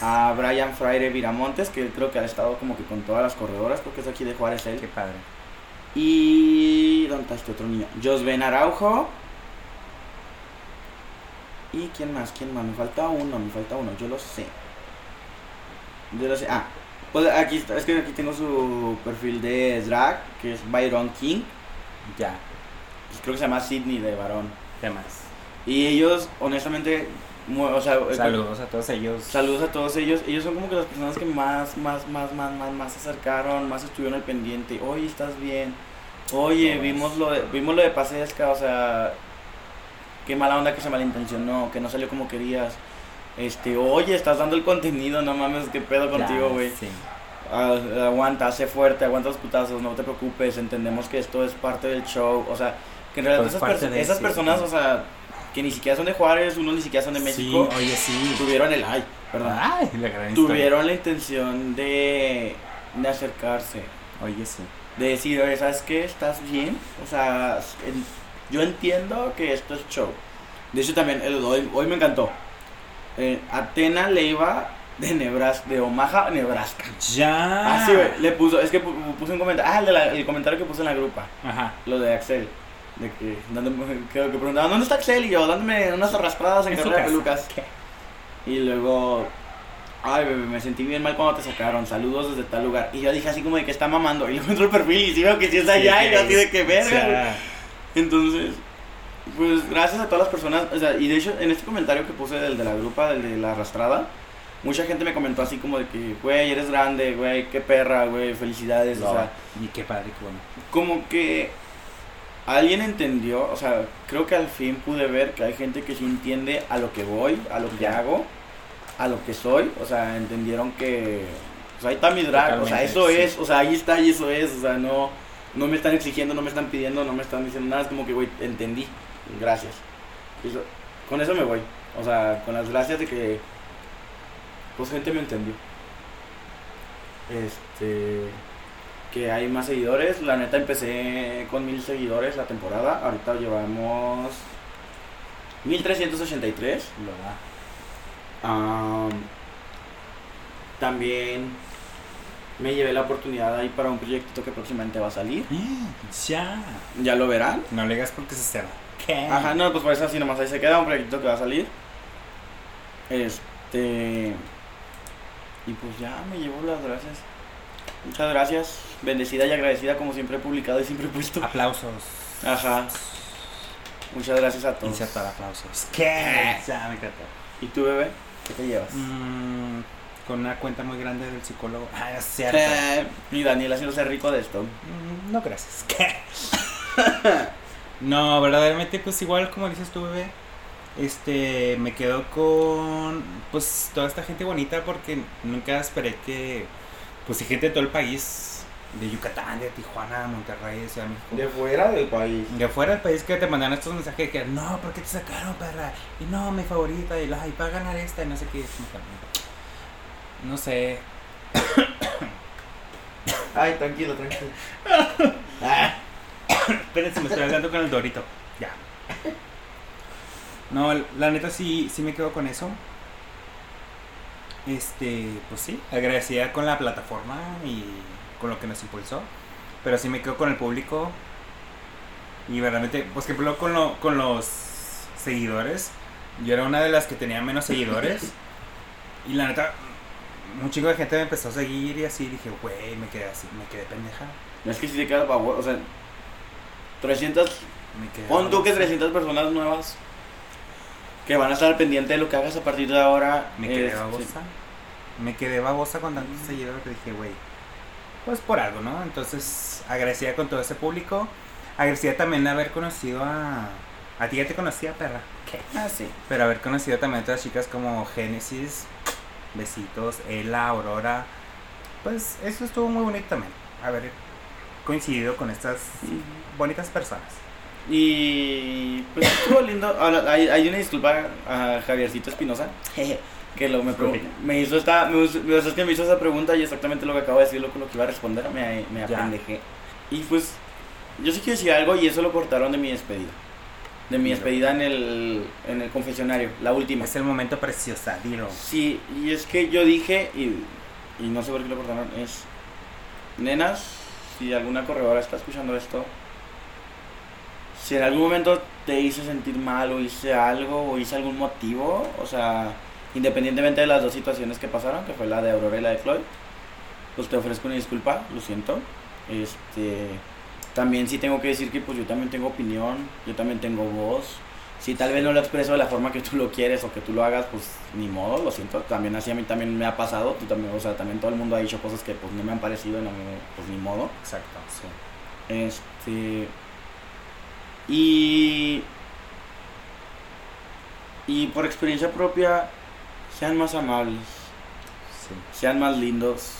A Brian Fraire Viramontes, que creo que ha estado como que con todas las corredoras, creo que es aquí de Juárez él. Qué padre. Y. ¿Dónde está este otro niño? Josben Araujo. ¿Y quién más? ¿Quién más? Me falta uno, me falta uno, yo lo sé. Yo lo sé. Ah, pues aquí está, es que aquí tengo su perfil de drag, que es Byron King. Ya. Pues creo que se llama Sidney de varón. ¿Qué más? Y ellos, honestamente, o sea, eh, saludos a todos ellos. Saludos a todos ellos. Ellos son como que las personas que más, más, más, más, más, más se acercaron, más estuvieron al pendiente. Oye, ¿estás bien? Oye, vimos lo de, vimos lo de Pasesca, o sea, qué mala onda que se malintencionó, que no salió como querías. Este, oye, estás dando el contenido, no mames, qué pedo contigo, güey. Sí. Aguanta, sé fuerte, aguanta los putazos, no te preocupes, entendemos que esto es parte del show, o sea, que en realidad esas, esas personas, o sea, que ni siquiera son de Juárez, uno ni siquiera son de México, sí, oye, sí. tuvieron el, ay, perdón, ay, la tuvieron la intención de, de acercarse. Oye, sí. De decir, oye, ¿sabes qué? ¿Estás bien? O sea, yo entiendo que esto es show. De hecho, también el, hoy, hoy me encantó. Eh, Atena Leiva de Nebraska, de Omaha, Nebraska. Ya. Ah, sí, güey. Le puso, es que puse un comentario. Ah, el, de el comentario que puse en la grupa. Ajá. Lo de Axel. De que, creo que preguntaban, ¿dónde está Axel? Y yo, dándome unas arrastradas en carrera de pelucas. Y luego, ay, bebé, me sentí bien mal cuando te sacaron. Saludos desde tal lugar. Y yo dije así como de que está mamando. Y <laughs> le encuentro el perfil y sí veo que sí es allá. y yo así de que verga. Entonces, pues gracias a todas las personas, o sea, y de hecho en este comentario que puse del de la grupa, del de la arrastrada, mucha gente me comentó así como de que, güey, eres grande, güey, qué perra, güey, felicidades, o sea. Y qué padre, bueno. Como que alguien entendió, o sea, creo que al fin pude ver que hay gente que sí entiende a lo que voy, a lo que hago, a lo que soy, o sea, entendieron que, pues ahí está mi drag, o sea, eso es, o sea, ahí está y eso es, o sea, no no me están exigiendo, no me están pidiendo, no me están diciendo nada. Es como que, güey, entendí. Gracias. con eso me voy. O sea, con las gracias de que, pues, gente me entendió. Este. Que hay más seguidores. La neta empecé con mil seguidores la temporada. Ahorita llevamos 1383. Lo da. también me llevé la oportunidad ahí para un proyecto que próximamente va a salir. <gasps> Ya. Ya lo verán. No le digas porque se cierra. ¿Qué? Ajá, no, pues por eso así nomás ahí se queda un proyecto que va a salir. Este. Y pues ya me llevo las gracias. Muchas gracias. Bendecida y agradecida como siempre he publicado y siempre he puesto. Aplausos. Ajá. Muchas gracias a todos. Insertar aplausos. ¿Qué? Ya me encanta. ¿Y tú, bebé? ¿Qué te llevas? Mmm con una cuenta muy grande del psicólogo. Ah, es cierto. Eh, y Daniel haciéndose rico de esto. Mm, no, gracias. ¿Qué? no, verdaderamente, pues igual como dices tú, bebé. Este, me quedo con, pues, toda esta gente bonita porque nunca esperé que, pues, gente de todo el país, de Yucatán, de Tijuana, Monterrey, de Ciudad México. De fuera del país. De fuera del país que te mandan estos mensajes que, no, ¿por qué te sacaron, perra? Y no, mi favorita, y, la, y para ganar esta, y no sé qué no sé. <coughs> Ay, tranquilo, tranquilo. <coughs> Ah. <coughs> Espérense, me estoy hablando con el Dorito. Ya. No, la neta sí, sí me quedo con eso. Este, pues sí, agradecida con la plataforma y con lo que nos impulsó. Pero sí me quedo con el público. Y verdaderamente, pues que con, lo, con los seguidores. Yo era una de las que tenía menos seguidores. <laughs> Y la neta, un chico de gente me empezó a seguir y así dije, güey, me quedé así, me quedé pendeja. Es que si te quedas baboso, o sea, 300, pon tú que 300 personas nuevas que van a estar al pendiente de lo que hagas a partir de ahora. Me quedé babosa. Me quedé babosa con tantos mm. seguidores que dije, güey, pues por algo, ¿no? Entonces, agradecida con todo ese público. Agradecida también de haber conocido a... A ti ya te conocía, perra. ¿Qué? Ah, sí. Pero haber conocido también a otras chicas como Génesis, Besitos, Ela, Aurora. Pues eso estuvo muy bonito también. Haber coincidido con estas bonitas personas. Y pues estuvo lindo. hay, hay, una disculpa a Javiercito Espinosa. Que lo, me, me hizo esta me, que me hizo esa pregunta y exactamente lo que acabo de decir lo, lo que iba a responder me, me apendejé. Y pues yo sí quiero decir algo y eso lo cortaron de mi despedida. De mi despedida en el, en el confesionario, la última. Es el momento preciosa, dilo. Sí, y es que yo dije, y, y no sé por qué lo cortaron, es, nenas, si alguna corredora está escuchando esto, si en algún momento te hice sentir mal o hice algo o hice algún motivo, o sea, independientemente de las dos situaciones que pasaron, que fue la de Aurora y la de Chloe, pues te ofrezco una disculpa, lo siento. Este, también sí tengo que decir que pues yo también tengo opinión, yo también tengo voz. Si tal vez no lo expreso de la forma que tú lo quieres o que tú lo hagas, pues ni modo, lo siento. También así a mí también me ha pasado, tú también, o sea, también todo el mundo ha dicho cosas que pues no me han parecido no me, pues ni modo. Exacto, sí. Este y y por experiencia propia sean más amables. Sí. Sean más lindos.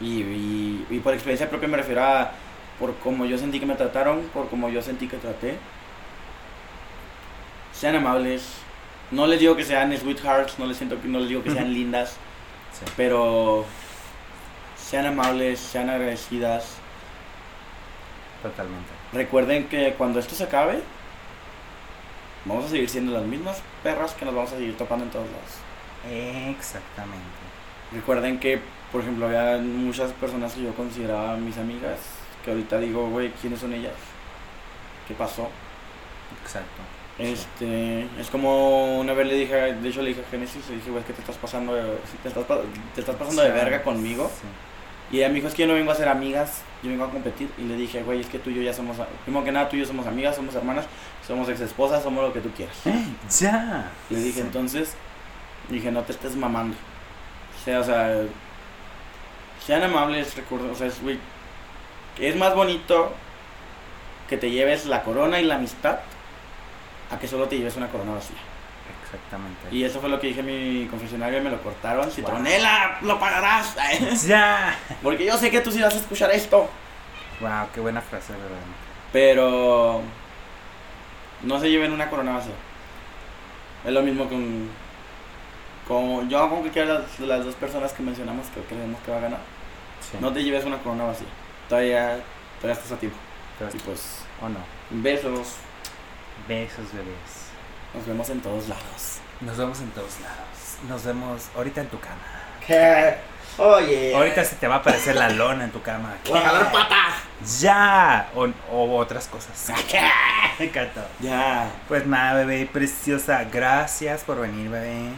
Y, y, y por experiencia propia me refiero a por cómo yo sentí que me trataron, por cómo yo sentí que traté. Sean amables. No les digo que sean sweethearts, no les, siento, no les digo que sean lindas, pero sean amables, sean agradecidas. Totalmente. Recuerden que cuando esto se acabe, vamos a seguir siendo las mismas perras que nos vamos a seguir topando en todos lados. Exactamente. Recuerden que, por ejemplo, había muchas personas que yo consideraba mis amigas ahorita digo, güey, ¿quiénes son ellas? ¿Qué pasó? Exacto. Este, es como una vez le dije, de hecho le dije a Genesis, le dije, güey, que te estás pasando, de, te estás, te estás pasando de verga conmigo. Y ella me dijo, es que yo no vengo a ser amigas, yo vengo a competir. Y le dije, güey, es que tú y yo ya somos, primero que nada, tú y yo somos amigas, somos hermanas, somos ex esposas, somos lo que tú quieras. <gasps> ya. Le dije, entonces, dije, no te estés mamando. O sea, o sea, sean amables, recuerden, o sea, güey, es más bonito que te lleves la corona y la amistad a que solo te lleves una corona vacía. Exactamente. Y eso fue lo que dije en mi confesionario y me lo cortaron. Citronela, lo pagarás. <laughs> Ya. Porque yo sé que tú sí vas a escuchar esto. Wow, qué buena frase, verdad. Pero no se lleven una corona vacía. Es lo mismo con. Con yo con que las, las dos personas que mencionamos que creemos que va a ganar. No te lleves una corona vacía todavía, todavía estás a tiempo. y pues, o no. Besos. Besos, bebés. Nos vemos en todos lados. Nos vemos en todos lados. Nos vemos ahorita en tu cama. ¿Qué? Oye. Ahorita se te va a aparecer la lona en tu cama. <laughs> ¡Voy a jalar patas! ¡Ya! O, o otras cosas. ¿Qué? <laughs> Me encantó. Ya. Pues nada, bebé, preciosa. Gracias por venir, bebé.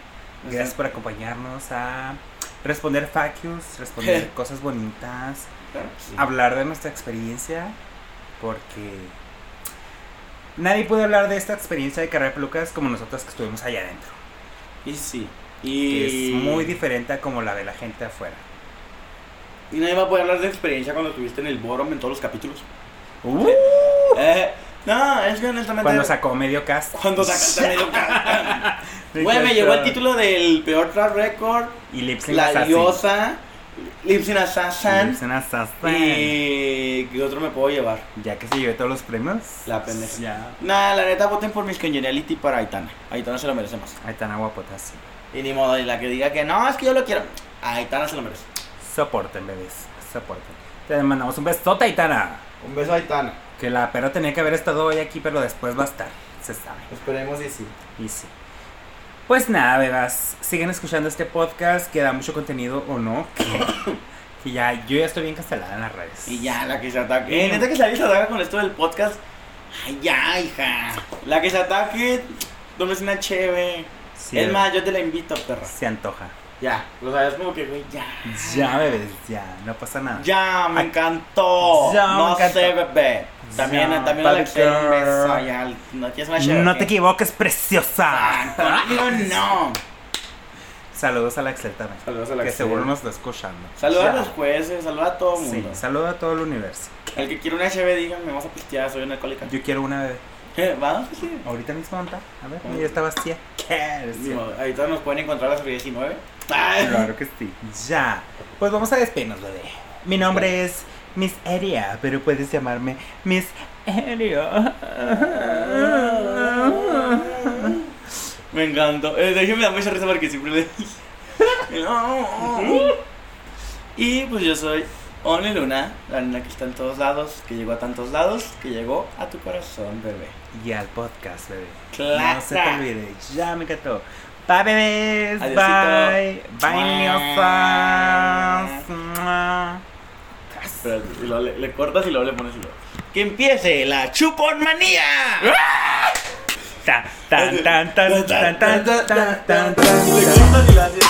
Gracias por acompañarnos a responder facus, responder <laughs> cosas bonitas hablar de nuestra experiencia, porque nadie puede hablar de esta experiencia de carrera de pelucas como nosotros que estuvimos allá adentro. Y sí, y es muy diferente a como la de la gente afuera. Y nadie va a poder hablar de experiencia cuando estuviste en el Borom en todos los capítulos. Uh. Eh, no, es que honestamente. Cuando sacó medio cast. Cuando sacaste medio <laughs> cast. Güey, me llegó el título del peor track record. Y Lipsing La diosa. Lipsin Assassin. Lipsin Assassin. Y ¿qué otro me puedo llevar? Ya que se lleve todos los premios. La pendeja. Ya. Nah, la neta, voten por Miss Congeniality para Aitana. Aitana se lo merece más. Aitana guapota, sí. Y ni modo, y la que diga que no, es que yo lo quiero. Aitana se lo merece. Soporten, bebés. Soporten. Te mandamos un besote, Aitana. Un beso a Aitana. Que la perra tenía que haber estado hoy aquí, pero después va a estar. Se sabe. Esperemos y sí. Y sí. Pues nada, bebas. Siguen escuchando este podcast que da mucho contenido o no. Que, que ya, yo ya estoy bien cancelada en las redes. Y ya, la que se ataque. Eh, neta que se se ataca con esto del podcast. Ay, ya, hija. La que se ataque, tómese una cheve. Sí, es más, yo te la invito, perra. Se antoja. Ya, o sea, es como que, güey, ya. Ya, bebés, ya. No pasa nada. Ya, me encantó. ya, me no encantó. sé, bebé. También, Ya, también un beso. no quieres una cheve. No ¿qué? te equivoques, preciosa. Ah, conmigo no. Saludos a la Excel también. Saludos a la que Excel. seguro nos está escuchando. Saluda Ya. a los jueces, saluda a todo el Sí, mundo. saludo a todo el universo. El que quiera una cheve, díganme, vamos a pistear, soy una alcohólica. Yo quiero una bebé. Eh, <laughs> Vamos, sí. Ahorita mismo anda. A ver, ya está vacía. ¿Qué? Digo, Ahorita nos pueden encontrar a las 19. Ay. Claro que sí. Ya. Pues vamos a despedirnos, bebé. Mi nombre es Miss Eria, pero puedes llamarme Miss Eria. Me encantó. Eh, de hecho, me da mucha risa porque siempre le. y pues yo soy Only Luna, la nena que está en todos lados, que llegó a tantos lados, que llegó a tu corazón, bebé. Y al podcast, bebé. Claro. No se te olvide. Ya me encantó. Bye, bebés. Adiosito. Bye. Bye, Mua. Espérate, y luego le, le cortas y luego le pones y luego. ¡Que empiece la chuponmanía! Tan, tan, tan, tan, tan, tan, tan, tan, tan, Le tan. cortas y lo haces.